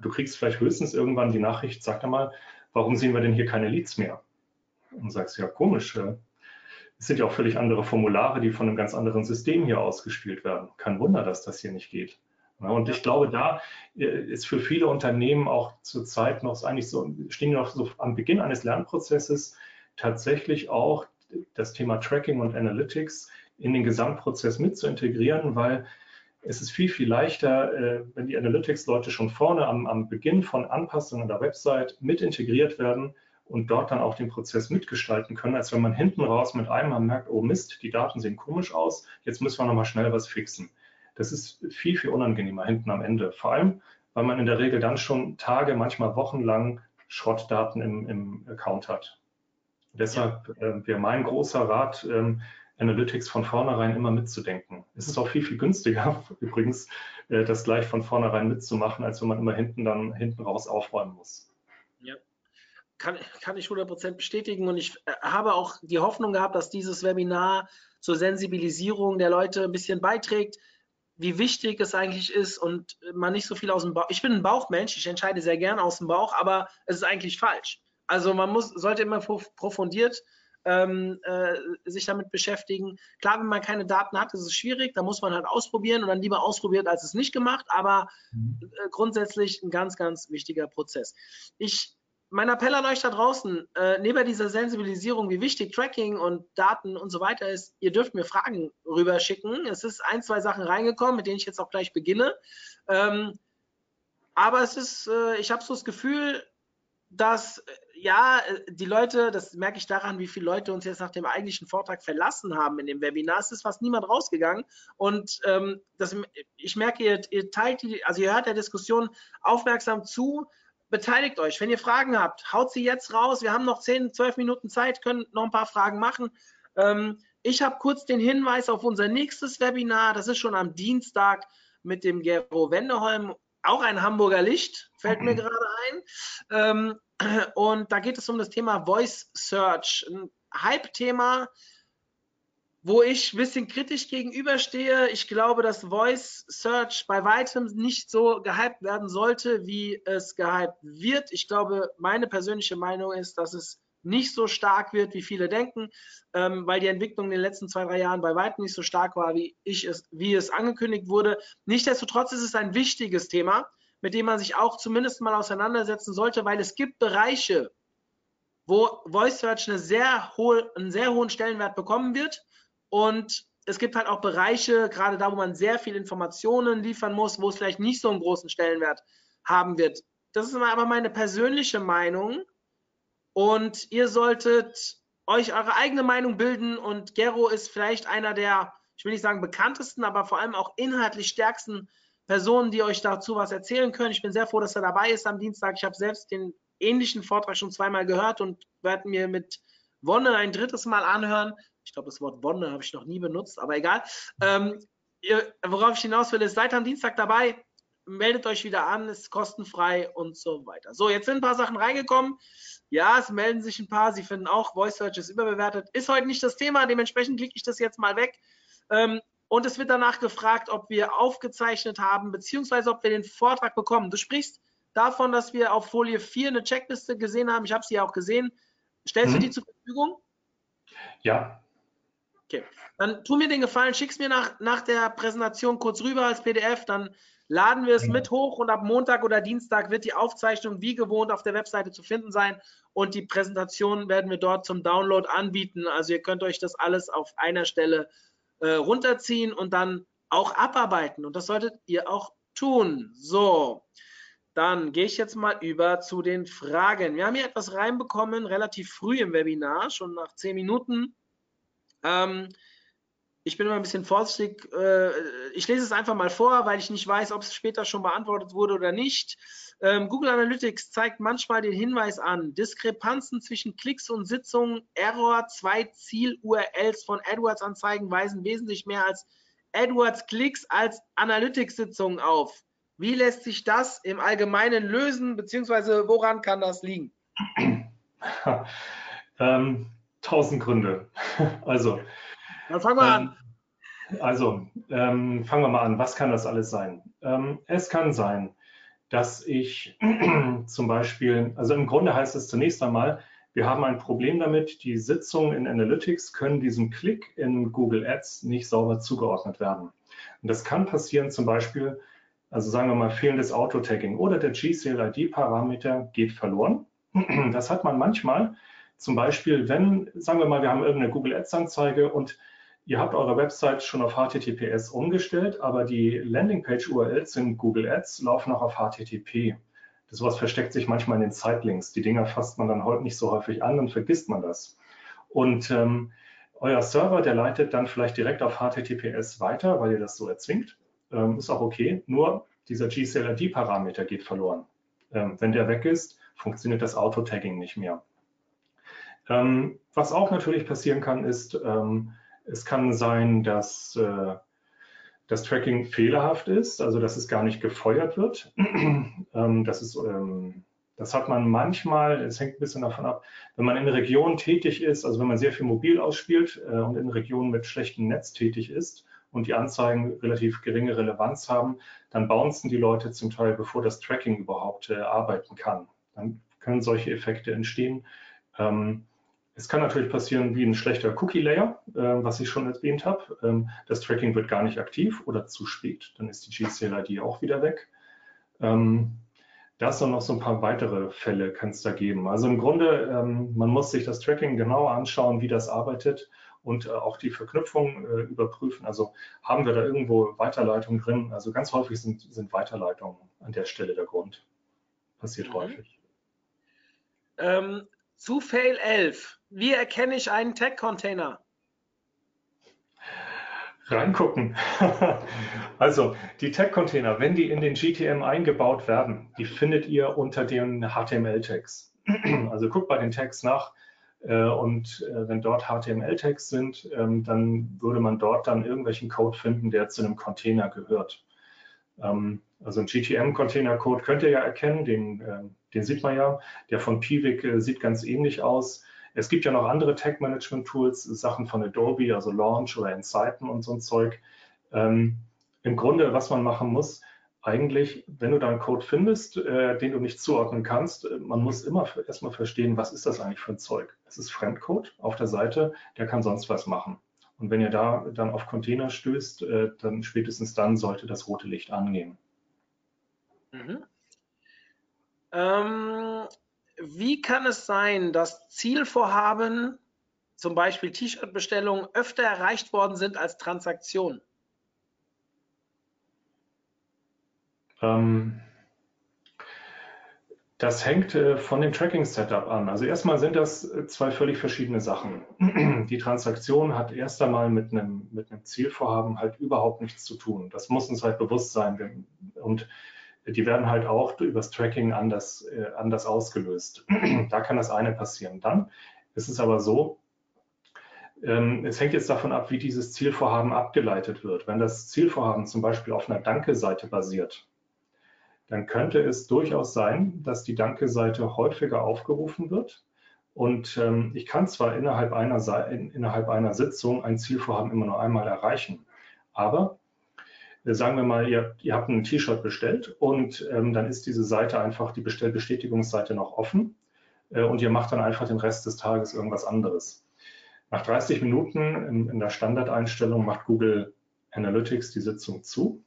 Du kriegst vielleicht höchstens irgendwann die Nachricht, sag mal, warum sehen wir denn hier keine Leads mehr? Und sagst, ja, komisch, äh, es sind ja auch völlig andere Formulare, die von einem ganz anderen System hier ausgespielt werden. Kein Wunder, dass das hier nicht geht. Und ich glaube, da äh, ist für viele Unternehmen auch zurzeit noch eigentlich so, stehen noch so am Beginn eines Lernprozesses tatsächlich auch das Thema Tracking und Analytics in den Gesamtprozess mit zu integrieren, weil es ist viel, viel leichter, äh, wenn die Analytics-Leute schon vorne am, am Beginn von Anpassungen der Website mit integriert werden und dort dann auch den Prozess mitgestalten können, als wenn man hinten raus mit einmal merkt, oh Mist, die Daten sehen komisch aus, jetzt müssen wir nochmal schnell was fixen. Das ist viel, viel unangenehmer hinten am Ende. Vor allem, weil man in der Regel dann schon Tage, manchmal wochenlang Schrottdaten im, im Account hat. Deshalb äh, wäre mein großer Rat, ähm, Analytics von vornherein immer mitzudenken. Es ist auch viel, viel günstiger, <laughs> übrigens, äh, das gleich von vornherein mitzumachen, als wenn man immer hinten dann hinten raus aufräumen muss. Ja. Kann, kann ich 100% bestätigen und ich äh, habe auch die Hoffnung gehabt, dass dieses Webinar zur Sensibilisierung der Leute ein bisschen beiträgt wie wichtig es eigentlich ist und man nicht so viel aus dem Bauch. Ich bin ein Bauchmensch, ich entscheide sehr gern aus dem Bauch, aber es ist eigentlich falsch. Also man muss, sollte immer profundiert ähm, äh, sich damit beschäftigen. Klar, wenn man keine Daten hat, ist es schwierig, da muss man halt ausprobieren und dann lieber ausprobiert, als es nicht gemacht, aber mhm. äh, grundsätzlich ein ganz, ganz wichtiger Prozess. Ich mein Appell an euch da draußen, äh, neben dieser Sensibilisierung, wie wichtig Tracking und Daten und so weiter ist, ihr dürft mir Fragen rüber schicken. Es ist ein, zwei Sachen reingekommen, mit denen ich jetzt auch gleich beginne. Ähm, aber es ist, äh, ich habe so das Gefühl, dass äh, ja, die Leute, das merke ich daran, wie viele Leute uns jetzt nach dem eigentlichen Vortrag verlassen haben in dem Webinar. Es ist fast niemand rausgegangen. Und ähm, das, ich merke, ihr, ihr teilt die, also ihr hört der Diskussion aufmerksam zu beteiligt euch. Wenn ihr Fragen habt, haut sie jetzt raus. Wir haben noch 10, 12 Minuten Zeit, können noch ein paar Fragen machen. Ähm, ich habe kurz den Hinweis auf unser nächstes Webinar. Das ist schon am Dienstag mit dem Gero Wendeholm, auch ein Hamburger Licht, fällt mir <clears throat> gerade ein. Ähm, <clears throat> und da geht es um das Thema Voice Search, ein Hype-Thema wo ich ein bisschen kritisch gegenüberstehe. Ich glaube, dass Voice Search bei weitem nicht so gehypt werden sollte, wie es gehypt wird. Ich glaube, meine persönliche Meinung ist, dass es nicht so stark wird, wie viele denken, ähm, weil die Entwicklung in den letzten zwei, drei Jahren bei weitem nicht so stark war, wie, ich es, wie es angekündigt wurde. Nichtsdestotrotz ist es ein wichtiges Thema, mit dem man sich auch zumindest mal auseinandersetzen sollte, weil es gibt Bereiche, wo Voice Search eine sehr hohe, einen sehr hohen Stellenwert bekommen wird. Und es gibt halt auch Bereiche, gerade da, wo man sehr viel Informationen liefern muss, wo es vielleicht nicht so einen großen Stellenwert haben wird. Das ist aber meine persönliche Meinung. Und ihr solltet euch eure eigene Meinung bilden. Und Gero ist vielleicht einer der, ich will nicht sagen bekanntesten, aber vor allem auch inhaltlich stärksten Personen, die euch dazu was erzählen können. Ich bin sehr froh, dass er dabei ist am Dienstag. Ich habe selbst den ähnlichen Vortrag schon zweimal gehört und werde mir mit Wonne ein drittes Mal anhören. Ich glaube, das Wort Wonne habe ich noch nie benutzt, aber egal. Ähm, ihr, worauf ich hinaus will, ist, seid am Dienstag dabei, meldet euch wieder an, ist kostenfrei und so weiter. So, jetzt sind ein paar Sachen reingekommen. Ja, es melden sich ein paar. Sie finden auch, Voice Search ist überbewertet. Ist heute nicht das Thema, dementsprechend klicke ich das jetzt mal weg. Ähm, und es wird danach gefragt, ob wir aufgezeichnet haben, beziehungsweise ob wir den Vortrag bekommen. Du sprichst davon, dass wir auf Folie 4 eine Checkliste gesehen haben. Ich habe sie ja auch gesehen. Stellst mhm. du die zur Verfügung? Ja. Okay. Dann tu mir den Gefallen, schick's mir nach, nach der Präsentation kurz rüber als PDF, dann laden wir es mit hoch und ab Montag oder Dienstag wird die Aufzeichnung wie gewohnt auf der Webseite zu finden sein und die Präsentation werden wir dort zum Download anbieten. Also ihr könnt euch das alles auf einer Stelle äh, runterziehen und dann auch abarbeiten. Und das solltet ihr auch tun. So, dann gehe ich jetzt mal über zu den Fragen. Wir haben hier etwas reinbekommen, relativ früh im Webinar, schon nach zehn Minuten. Ähm, ich bin immer ein bisschen vorsichtig. Äh, ich lese es einfach mal vor, weil ich nicht weiß, ob es später schon beantwortet wurde oder nicht. Ähm, Google Analytics zeigt manchmal den Hinweis an, Diskrepanzen zwischen Klicks und Sitzungen, Error, zwei Ziel-URLs von AdWords-Anzeigen weisen wesentlich mehr als AdWords-Klicks als Analytics-Sitzungen auf. Wie lässt sich das im Allgemeinen lösen, beziehungsweise woran kann das liegen? <laughs> ähm, tausend Gründe. <laughs> Also. Dann fangen wir ähm, an. Also, ähm, fangen wir mal an. Was kann das alles sein? Ähm, es kann sein, dass ich <clears throat> zum Beispiel, also im Grunde heißt es zunächst einmal, wir haben ein Problem damit, die Sitzungen in Analytics können diesem Klick in Google Ads nicht sauber zugeordnet werden. Und das kann passieren zum Beispiel, also sagen wir mal fehlendes Auto-Tagging oder der GCL-ID-Parameter geht verloren. <clears throat> Das hat man manchmal, zum Beispiel, wenn, sagen wir mal, wir haben irgendeine Google Ads-Anzeige und Ihr habt eure Website schon auf HTTPS umgestellt, aber die Landingpage-URLs in Google Ads laufen auch auf HTTP. Das sowas versteckt sich manchmal in den Sitelinks. Die Dinger fasst man dann heute nicht so häufig an, dann vergisst man das. Und ähm, euer Server, der leitet dann vielleicht direkt auf HTTPS weiter, weil ihr das so erzwingt. Ähm, ist auch okay. Nur dieser GCLID-Parameter geht verloren. Ähm, wenn der weg ist, funktioniert das Auto-Tagging nicht mehr. Ähm, was auch natürlich passieren kann, ist, ähm, es kann sein, dass äh, das Tracking fehlerhaft ist, also dass es gar nicht gefeuert wird. <clears throat> ähm, das, ist, ähm, das hat man manchmal, es hängt ein bisschen davon ab, wenn man in Regionen tätig ist, also wenn man sehr viel mobil ausspielt äh, und in Regionen mit schlechtem Netz tätig ist und die Anzeigen relativ geringe Relevanz haben, dann bouncen die Leute zum Teil, bevor das Tracking überhaupt äh, arbeiten kann. Dann können solche Effekte entstehen. Ähm, es kann natürlich passieren wie ein schlechter Cookie-Layer, äh, was ich schon erwähnt habe. Ähm, das Tracking wird gar nicht aktiv oder zu spät. Dann ist die GCL-ID auch wieder weg. Ähm, da ist dann noch so ein paar weitere Fälle, kann es da geben. Also im Grunde, ähm, man muss sich das Tracking genauer anschauen, wie das arbeitet und äh, auch die Verknüpfung äh, überprüfen. Also haben wir da irgendwo Weiterleitungen drin? Also ganz häufig sind, sind Weiterleitungen an der Stelle der Grund. Passiert mhm. häufig. Ähm, zu Fail 11. Wie erkenne ich einen Tag-Container? Reingucken. <laughs> also die Tag-Container, wenn die in den GTM eingebaut werden, die findet ihr unter den HTML-Tags. <clears throat> Also guckt bei den Tags nach äh, und äh, wenn dort HTML-Tags sind, ähm, dann würde man dort dann irgendwelchen Code finden, der zu einem Container gehört. Ähm, also ein GTM-Container-Code könnt ihr ja erkennen, den, äh, den sieht man ja. Der von Piwik äh, sieht ganz ähnlich aus. Es gibt ja noch andere Tag-Management-Tools, Sachen von Adobe, also Launch oder Insighten und so ein Zeug. Ähm, Im Grunde, was man machen muss, eigentlich, wenn du da einen Code findest, äh, den du nicht zuordnen kannst, äh, man muss immer erstmal verstehen, was ist das eigentlich für ein Zeug. Es ist Fremdcode auf der Seite, der kann sonst was machen. Und wenn ihr da dann auf Container stößt, äh, dann spätestens dann sollte das rote Licht angehen. Mhm. Ähm, wie kann es sein, dass Zielvorhaben, zum Beispiel T-Shirt-Bestellungen, öfter erreicht worden sind als Transaktionen? Ähm, das hängt äh, von dem Tracking-Setup an. Also erstmal sind das äh, zwei völlig verschiedene Sachen. <clears throat> Die Transaktion hat erst einmal mit einem, mit einem Zielvorhaben halt überhaupt nichts zu tun. Das muss uns halt bewusst sein. Und die werden halt auch übers Tracking anders, äh, anders ausgelöst. <clears throat> da kann das eine passieren. Dann ist es aber so, ähm, es hängt jetzt davon ab, wie dieses Zielvorhaben abgeleitet wird. Wenn das Zielvorhaben zum Beispiel auf einer Danke-Seite basiert, dann könnte es durchaus sein, dass die Danke-Seite häufiger aufgerufen wird. Und ähm, ich kann zwar innerhalb einer, in, innerhalb einer Sitzung ein Zielvorhaben immer nur einmal erreichen, aber äh, sagen wir mal, ihr, ihr habt ein T-Shirt bestellt und ähm, dann ist diese Seite einfach, die Bestellbestätigungsseite noch offen äh, und ihr macht dann einfach den Rest des Tages irgendwas anderes. Nach 30 Minuten in, in der Standardeinstellung macht Google Analytics die Sitzung zu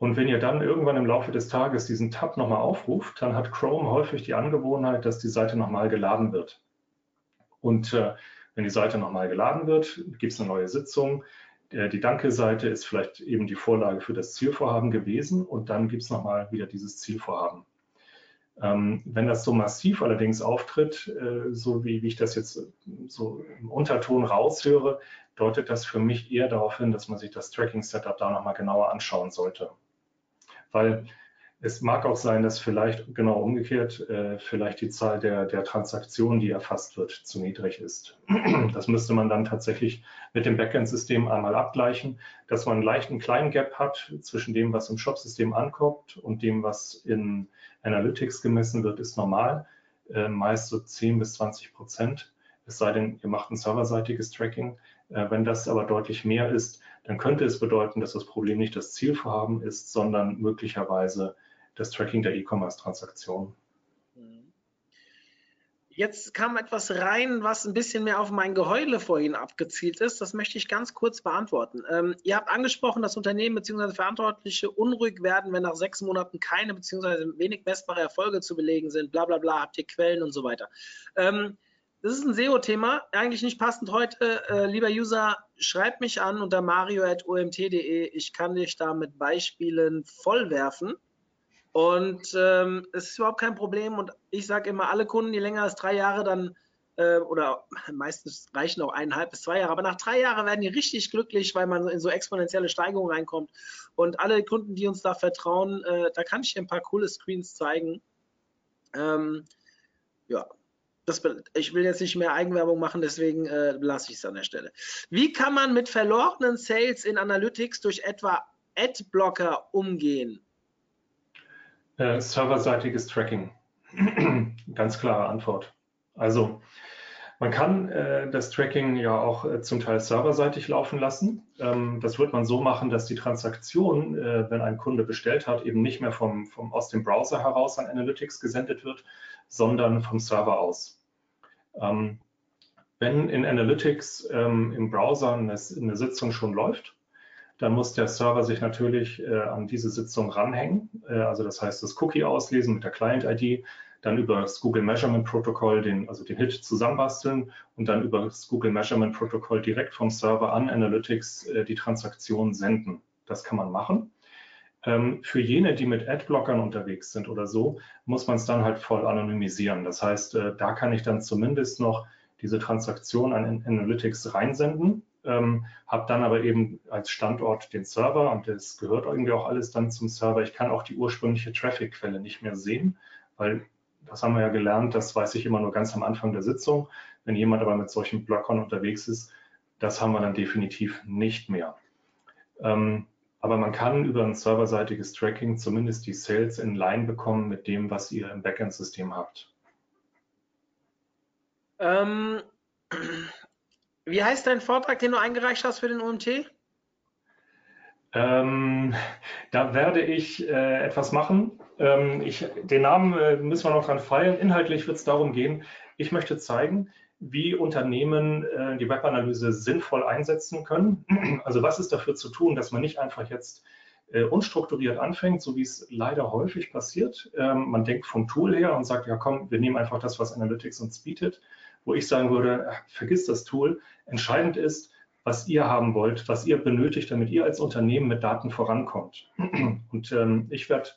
und wenn ihr dann irgendwann im Laufe des Tages diesen Tab nochmal aufruft, dann hat Chrome häufig die Angewohnheit, dass die Seite nochmal geladen wird. Und äh, wenn die Seite nochmal geladen wird, gibt es eine neue Sitzung. Äh, die Danke-Seite ist vielleicht eben die Vorlage für das Zielvorhaben gewesen und dann gibt es nochmal wieder dieses Zielvorhaben. Ähm, wenn das so massiv allerdings auftritt, äh, so wie, wie, ich das jetzt so im Unterton raushöre, deutet das für mich eher darauf hin, dass man sich das Tracking-Setup da nochmal genauer anschauen sollte weil es mag auch sein, dass vielleicht genau umgekehrt äh, vielleicht die Zahl der, der Transaktionen, die erfasst wird, zu niedrig ist. <clears throat> Das müsste man dann tatsächlich mit dem Backend-System einmal abgleichen, dass man einen leichten kleinen Gap hat zwischen dem, was im Shop-System ankommt und dem, was in Analytics gemessen wird, ist normal, äh, meist so 10 bis 20 Prozent. Es sei denn, ihr macht ein serverseitiges Tracking. Äh, wenn das aber deutlich mehr ist, dann könnte es bedeuten, dass das Problem nicht das Zielvorhaben ist, sondern möglicherweise das Tracking der E-Commerce-Transaktionen. Jetzt kam etwas rein, was ein bisschen mehr auf mein Geheule vorhin abgezielt ist. Das möchte ich ganz kurz beantworten. Ähm, ihr habt angesprochen, dass Unternehmen bzw. Verantwortliche unruhig werden, wenn nach sechs Monaten keine bzw. wenig messbare Erfolge zu belegen sind. Bla bla bla, habt ihr Quellen und so weiter. Ähm, das ist ein SEO-Thema, eigentlich nicht passend heute. Äh, lieber User, schreib mich an unter mario.omt.de. Ich kann dich da mit Beispielen vollwerfen. Und ähm, es ist überhaupt kein Problem. Und ich sage immer, alle Kunden, die länger als drei Jahre dann, äh, oder <laughs> meistens reichen auch eineinhalb bis zwei Jahre, aber nach drei Jahren werden die richtig glücklich, weil man in so exponentielle Steigerungen reinkommt. Und alle Kunden, die uns da vertrauen, äh, da kann ich dir ein paar coole Screens zeigen. Ähm, ja, das, ich will jetzt nicht mehr Eigenwerbung machen, deswegen äh, lasse ich es an der Stelle. Wie kann man mit verlorenen Sales in Analytics durch etwa Adblocker umgehen? Äh, serverseitiges Tracking. <clears throat> Ganz klare Antwort. Also man kann äh, das Tracking ja auch äh, zum Teil serverseitig laufen lassen. Ähm, das wird man so machen, dass die Transaktion, äh, wenn ein Kunde bestellt hat, eben nicht mehr vom, vom, aus dem Browser heraus an Analytics gesendet wird, sondern vom Server aus. Ähm, wenn in Analytics ähm, im Browser eine, eine, Sitzung schon läuft, dann muss der Server sich natürlich äh, an diese Sitzung ranhängen. Äh, also das heißt, das Cookie auslesen mit der Client-ID dann über das Google Measurement Protocol den, also den Hit zusammenbasteln und dann über das Google Measurement Protocol direkt vom Server an Analytics äh, die Transaktion senden. Das kann man machen. Ähm, für jene, die mit Adblockern unterwegs sind oder so, muss man es dann halt voll anonymisieren. Das heißt, äh, da kann ich dann zumindest noch diese Transaktion an Analytics reinsenden, ähm, habe dann aber eben als Standort den Server und das gehört irgendwie auch alles dann zum Server. Ich kann auch die ursprüngliche Traffic-Quelle nicht mehr sehen, weil das haben wir ja gelernt, das weiß ich immer nur ganz am Anfang der Sitzung. Wenn jemand aber mit solchen Blockern unterwegs ist, das haben wir dann definitiv nicht mehr. Ähm, aber man kann über ein serverseitiges Tracking zumindest die Sales in Line bekommen mit dem, was ihr im Backend-System habt. Ähm, wie heißt dein Vortrag, den du eingereicht hast für den OMT? Ähm, da werde ich äh, etwas machen. Ähm, ich, den Namen äh, müssen wir noch dran feilen. Inhaltlich wird es darum gehen, ich möchte zeigen, wie Unternehmen äh, die Webanalyse sinnvoll einsetzen können. <clears throat> Also was ist dafür zu tun, dass man nicht einfach jetzt äh, unstrukturiert anfängt, so wie es leider häufig passiert. Ähm, man denkt vom Tool her und sagt, ja komm, wir nehmen einfach das, was Analytics uns bietet, wo ich sagen würde, ach, vergiss das Tool. Entscheidend ist, was ihr haben wollt, was ihr benötigt, damit ihr als Unternehmen mit Daten vorankommt. <clears throat> Und ähm, ich werde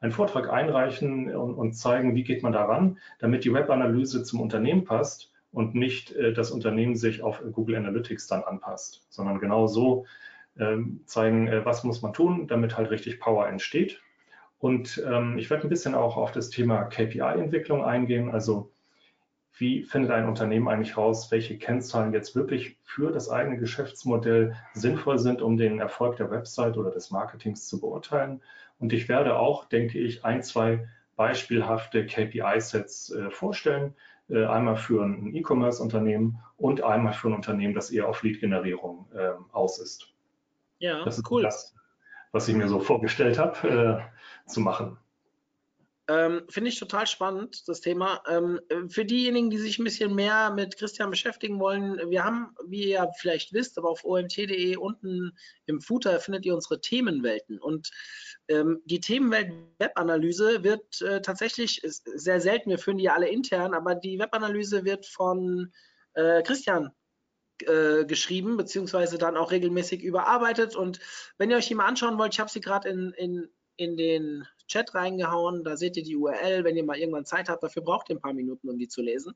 einen Vortrag einreichen und, und, zeigen, wie geht man daran, damit die Webanalyse zum Unternehmen passt und nicht äh, das Unternehmen sich auf Google Analytics dann anpasst, sondern genau so äh, zeigen, äh, was muss man tun, damit halt richtig Power entsteht. Und ähm, ich werde ein bisschen auch auf das Thema KPI-Entwicklung eingehen, also wie findet ein Unternehmen eigentlich raus, welche Kennzahlen jetzt wirklich für das eigene Geschäftsmodell sinnvoll sind, um den Erfolg der Website oder des Marketings zu beurteilen. Und ich werde auch, denke ich, ein, zwei beispielhafte KPI-Sets äh, vorstellen. Äh, einmal für ein E-Commerce-Unternehmen und einmal für ein Unternehmen, das eher auf Lead-Generierung äh, aus ist. Ja, das ist cool. das, was ich mir so vorgestellt habe, äh, zu machen. Ähm, Finde ich total spannend, das Thema. Ähm, für diejenigen, die sich ein bisschen mehr mit Christian beschäftigen wollen, wir haben, wie ihr ja vielleicht wisst, aber auf omt.de unten im Footer findet ihr unsere Themenwelten. Und ähm, die Themenwelt Webanalyse wird äh, tatsächlich, sehr selten, wir führen die ja alle intern, aber die Webanalyse wird von äh, Christian äh, geschrieben, beziehungsweise dann auch regelmäßig überarbeitet. Und wenn ihr euch die mal anschauen wollt, ich habe sie gerade in, in, in den Chat reingehauen. Da seht ihr die URL, wenn ihr mal irgendwann Zeit habt. Dafür braucht ihr ein paar Minuten, um die zu lesen.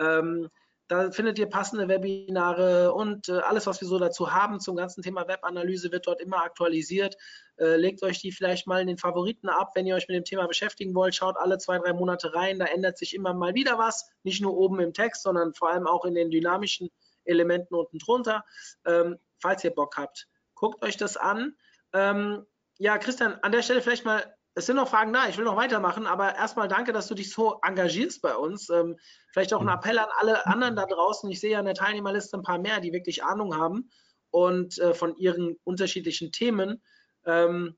Ähm, da findet ihr passende Webinare und äh, alles, was wir so dazu haben zum ganzen Thema Webanalyse, wird dort immer aktualisiert. Äh, legt euch die vielleicht mal in den Favoriten ab, wenn ihr euch mit dem Thema beschäftigen wollt. Schaut alle zwei, drei Monate rein. Da ändert sich immer mal wieder was. Nicht nur oben im Text, sondern vor allem auch in den dynamischen Elementen unten drunter. Ähm, falls ihr Bock habt, guckt euch das an. Ähm, ja, Christian, an der Stelle vielleicht mal es sind noch Fragen da, ich will noch weitermachen, aber erstmal danke, dass du dich so engagierst bei uns. Ähm, vielleicht auch ein mhm. Appell an alle anderen da draußen. Ich sehe ja in der Teilnehmerliste ein paar mehr, die wirklich Ahnung haben und äh, von ihren unterschiedlichen Themen. Ähm,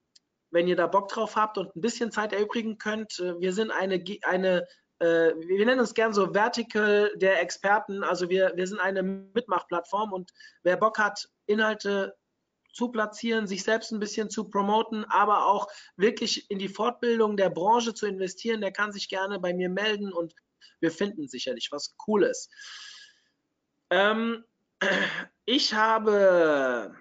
wenn ihr da Bock drauf habt und ein bisschen Zeit erübrigen könnt, äh, wir sind eine, eine äh, wir nennen uns gern so Vertical der Experten. Also wir, wir sind eine Mitmachplattform und wer Bock hat, Inhalte zu platzieren, sich selbst ein bisschen zu promoten, aber auch wirklich in die Fortbildung der Branche zu investieren, der kann sich gerne bei mir melden und wir finden sicherlich was Cooles. Ähm, <clears throat> ich habe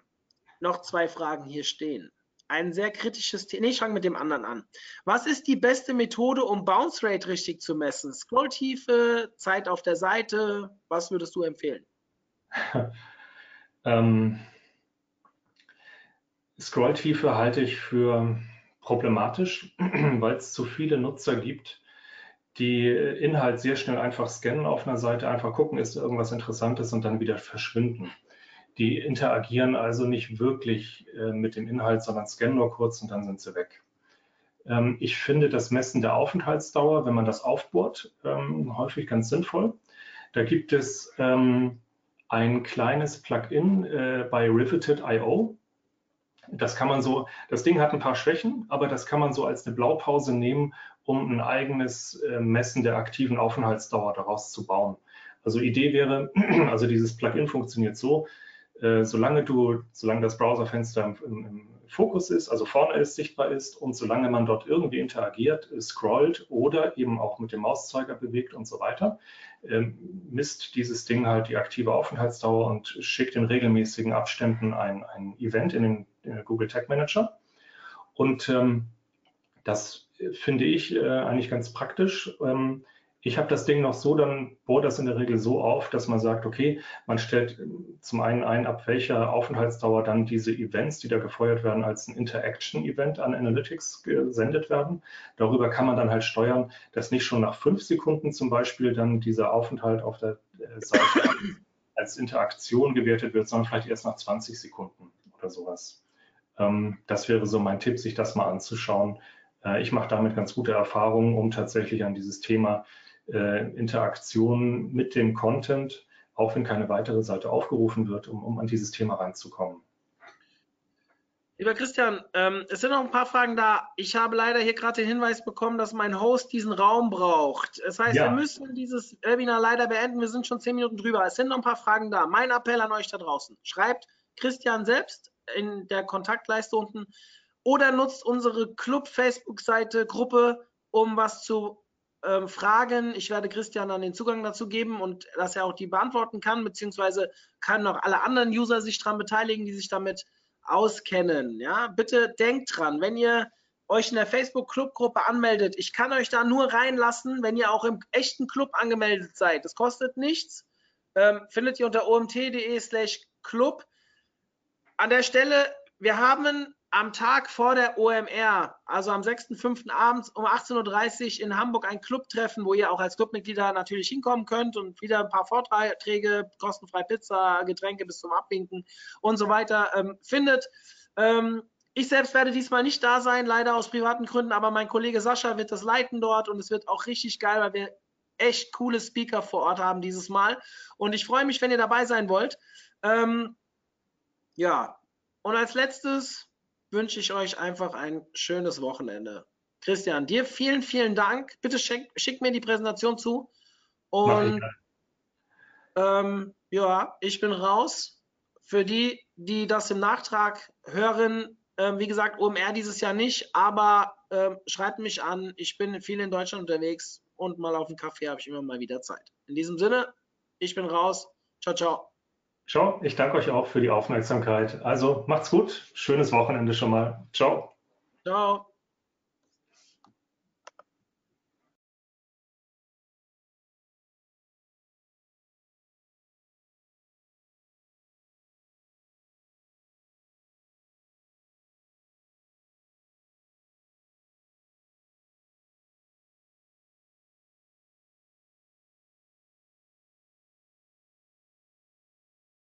noch zwei Fragen hier stehen. Ein sehr kritisches Thema. Nee, ich fange mit dem anderen an. Was ist die beste Methode, um Bounce Rate richtig zu messen? Scrolltiefe, Zeit auf der Seite, was würdest du empfehlen? <laughs> ähm, Scrolltiefe halte ich für problematisch, <clears throat> weil es zu viele Nutzer gibt, die Inhalt sehr schnell einfach scannen auf einer Seite, einfach gucken, ist irgendwas Interessantes und dann wieder verschwinden. Die interagieren also nicht wirklich äh, mit dem Inhalt, sondern scannen nur kurz und dann sind sie weg. Ähm, ich finde das Messen der Aufenthaltsdauer, wenn man das aufbohrt, ähm, häufig ganz sinnvoll. Da gibt es ähm, ein kleines Plugin äh, bei Riveted.io, das kann man so, das Ding hat ein paar Schwächen, aber das kann man so als eine Blaupause nehmen, um ein eigenes äh, Messen der aktiven Aufenthaltsdauer daraus zu bauen. Also Idee wäre, <clears throat> also dieses Plugin funktioniert so, äh, solange du, solange das Browserfenster im, im, Fokus ist, also vorne ist, sichtbar ist und solange man dort irgendwie interagiert, scrollt oder eben auch mit dem Mauszeiger bewegt und so weiter, ähm, misst dieses Ding halt die aktive Aufenthaltsdauer und schickt in regelmäßigen Abständen ein, ein Event in den äh, Google Tag Manager. Und ähm, das finde ich äh, eigentlich ganz praktisch. Ähm, ich habe das Ding noch so, dann bohrt das in der Regel so auf, dass man sagt, okay, man stellt ähm, zum einen ein, ab welcher Aufenthaltsdauer dann diese Events, die da gefeuert werden, als ein Interaction-Event an Analytics gesendet werden. Darüber kann man dann halt steuern, dass nicht schon nach fünf Sekunden zum Beispiel dann dieser Aufenthalt auf der äh, Seite als Interaktion gewertet wird, sondern vielleicht erst nach 20 Sekunden oder sowas. Ähm, das wäre so mein Tipp, sich das mal anzuschauen. Äh, ich mache damit ganz gute Erfahrungen, um tatsächlich an dieses Thema äh, Interaktion mit dem Content, auch wenn keine weitere Seite aufgerufen wird, um, um an dieses Thema ranzukommen. Lieber Christian, ähm, es sind noch ein paar Fragen da. Ich habe leider hier gerade den Hinweis bekommen, dass mein Host diesen Raum braucht. Das heißt, ja. wir müssen dieses Webinar leider beenden. Wir sind schon zehn Minuten drüber. Es sind noch ein paar Fragen da. Mein Appell an euch da draußen. Schreibt Christian selbst in der Kontaktleiste unten oder nutzt unsere Club-Facebook-Seite, Gruppe, um was zu ähm, Fragen. Ich werde Christian dann den Zugang dazu geben und dass er auch die beantworten kann, beziehungsweise können auch alle anderen User sich daran beteiligen, die sich damit auskennen. Ja, bitte denkt dran, wenn ihr euch in der Facebook-Club-Gruppe anmeldet, ich kann euch da nur reinlassen, wenn ihr auch im echten Club angemeldet seid. Das kostet nichts. Ähm, findet ihr unter omt.de slash club. An der Stelle, wir haben am Tag vor der OMR, also am 6.5. abends um 18.30 Uhr in Hamburg ein Clubtreffen, wo ihr auch als Clubmitglieder natürlich hinkommen könnt und wieder ein paar Vorträge, kostenfrei Pizza, Getränke bis zum Abwinken und so weiter ähm, findet. Ähm, ich selbst werde diesmal nicht da sein, leider aus privaten Gründen, aber mein Kollege Sascha wird das leiten dort und es wird auch richtig geil, weil wir echt coole Speaker vor Ort haben dieses Mal. Und ich freue mich, wenn ihr dabei sein wollt. Ähm, ja, und als letztes wünsche ich euch einfach ein schönes Wochenende. Christian, dir vielen, vielen Dank. Bitte schick, schick mir die Präsentation zu. Und ähm, ja, ich bin raus. Für die, die das im Nachtrag hören, äh, wie gesagt, OMR dieses Jahr nicht, aber äh, schreibt mich an. Ich bin viel in Deutschland unterwegs und mal auf dem Kaffee habe ich immer mal wieder Zeit. In diesem Sinne, ich bin raus. Ciao, ciao. Ciao, ich danke euch auch für die Aufmerksamkeit. Also macht's gut, schönes Wochenende schon mal. Ciao. Ciao.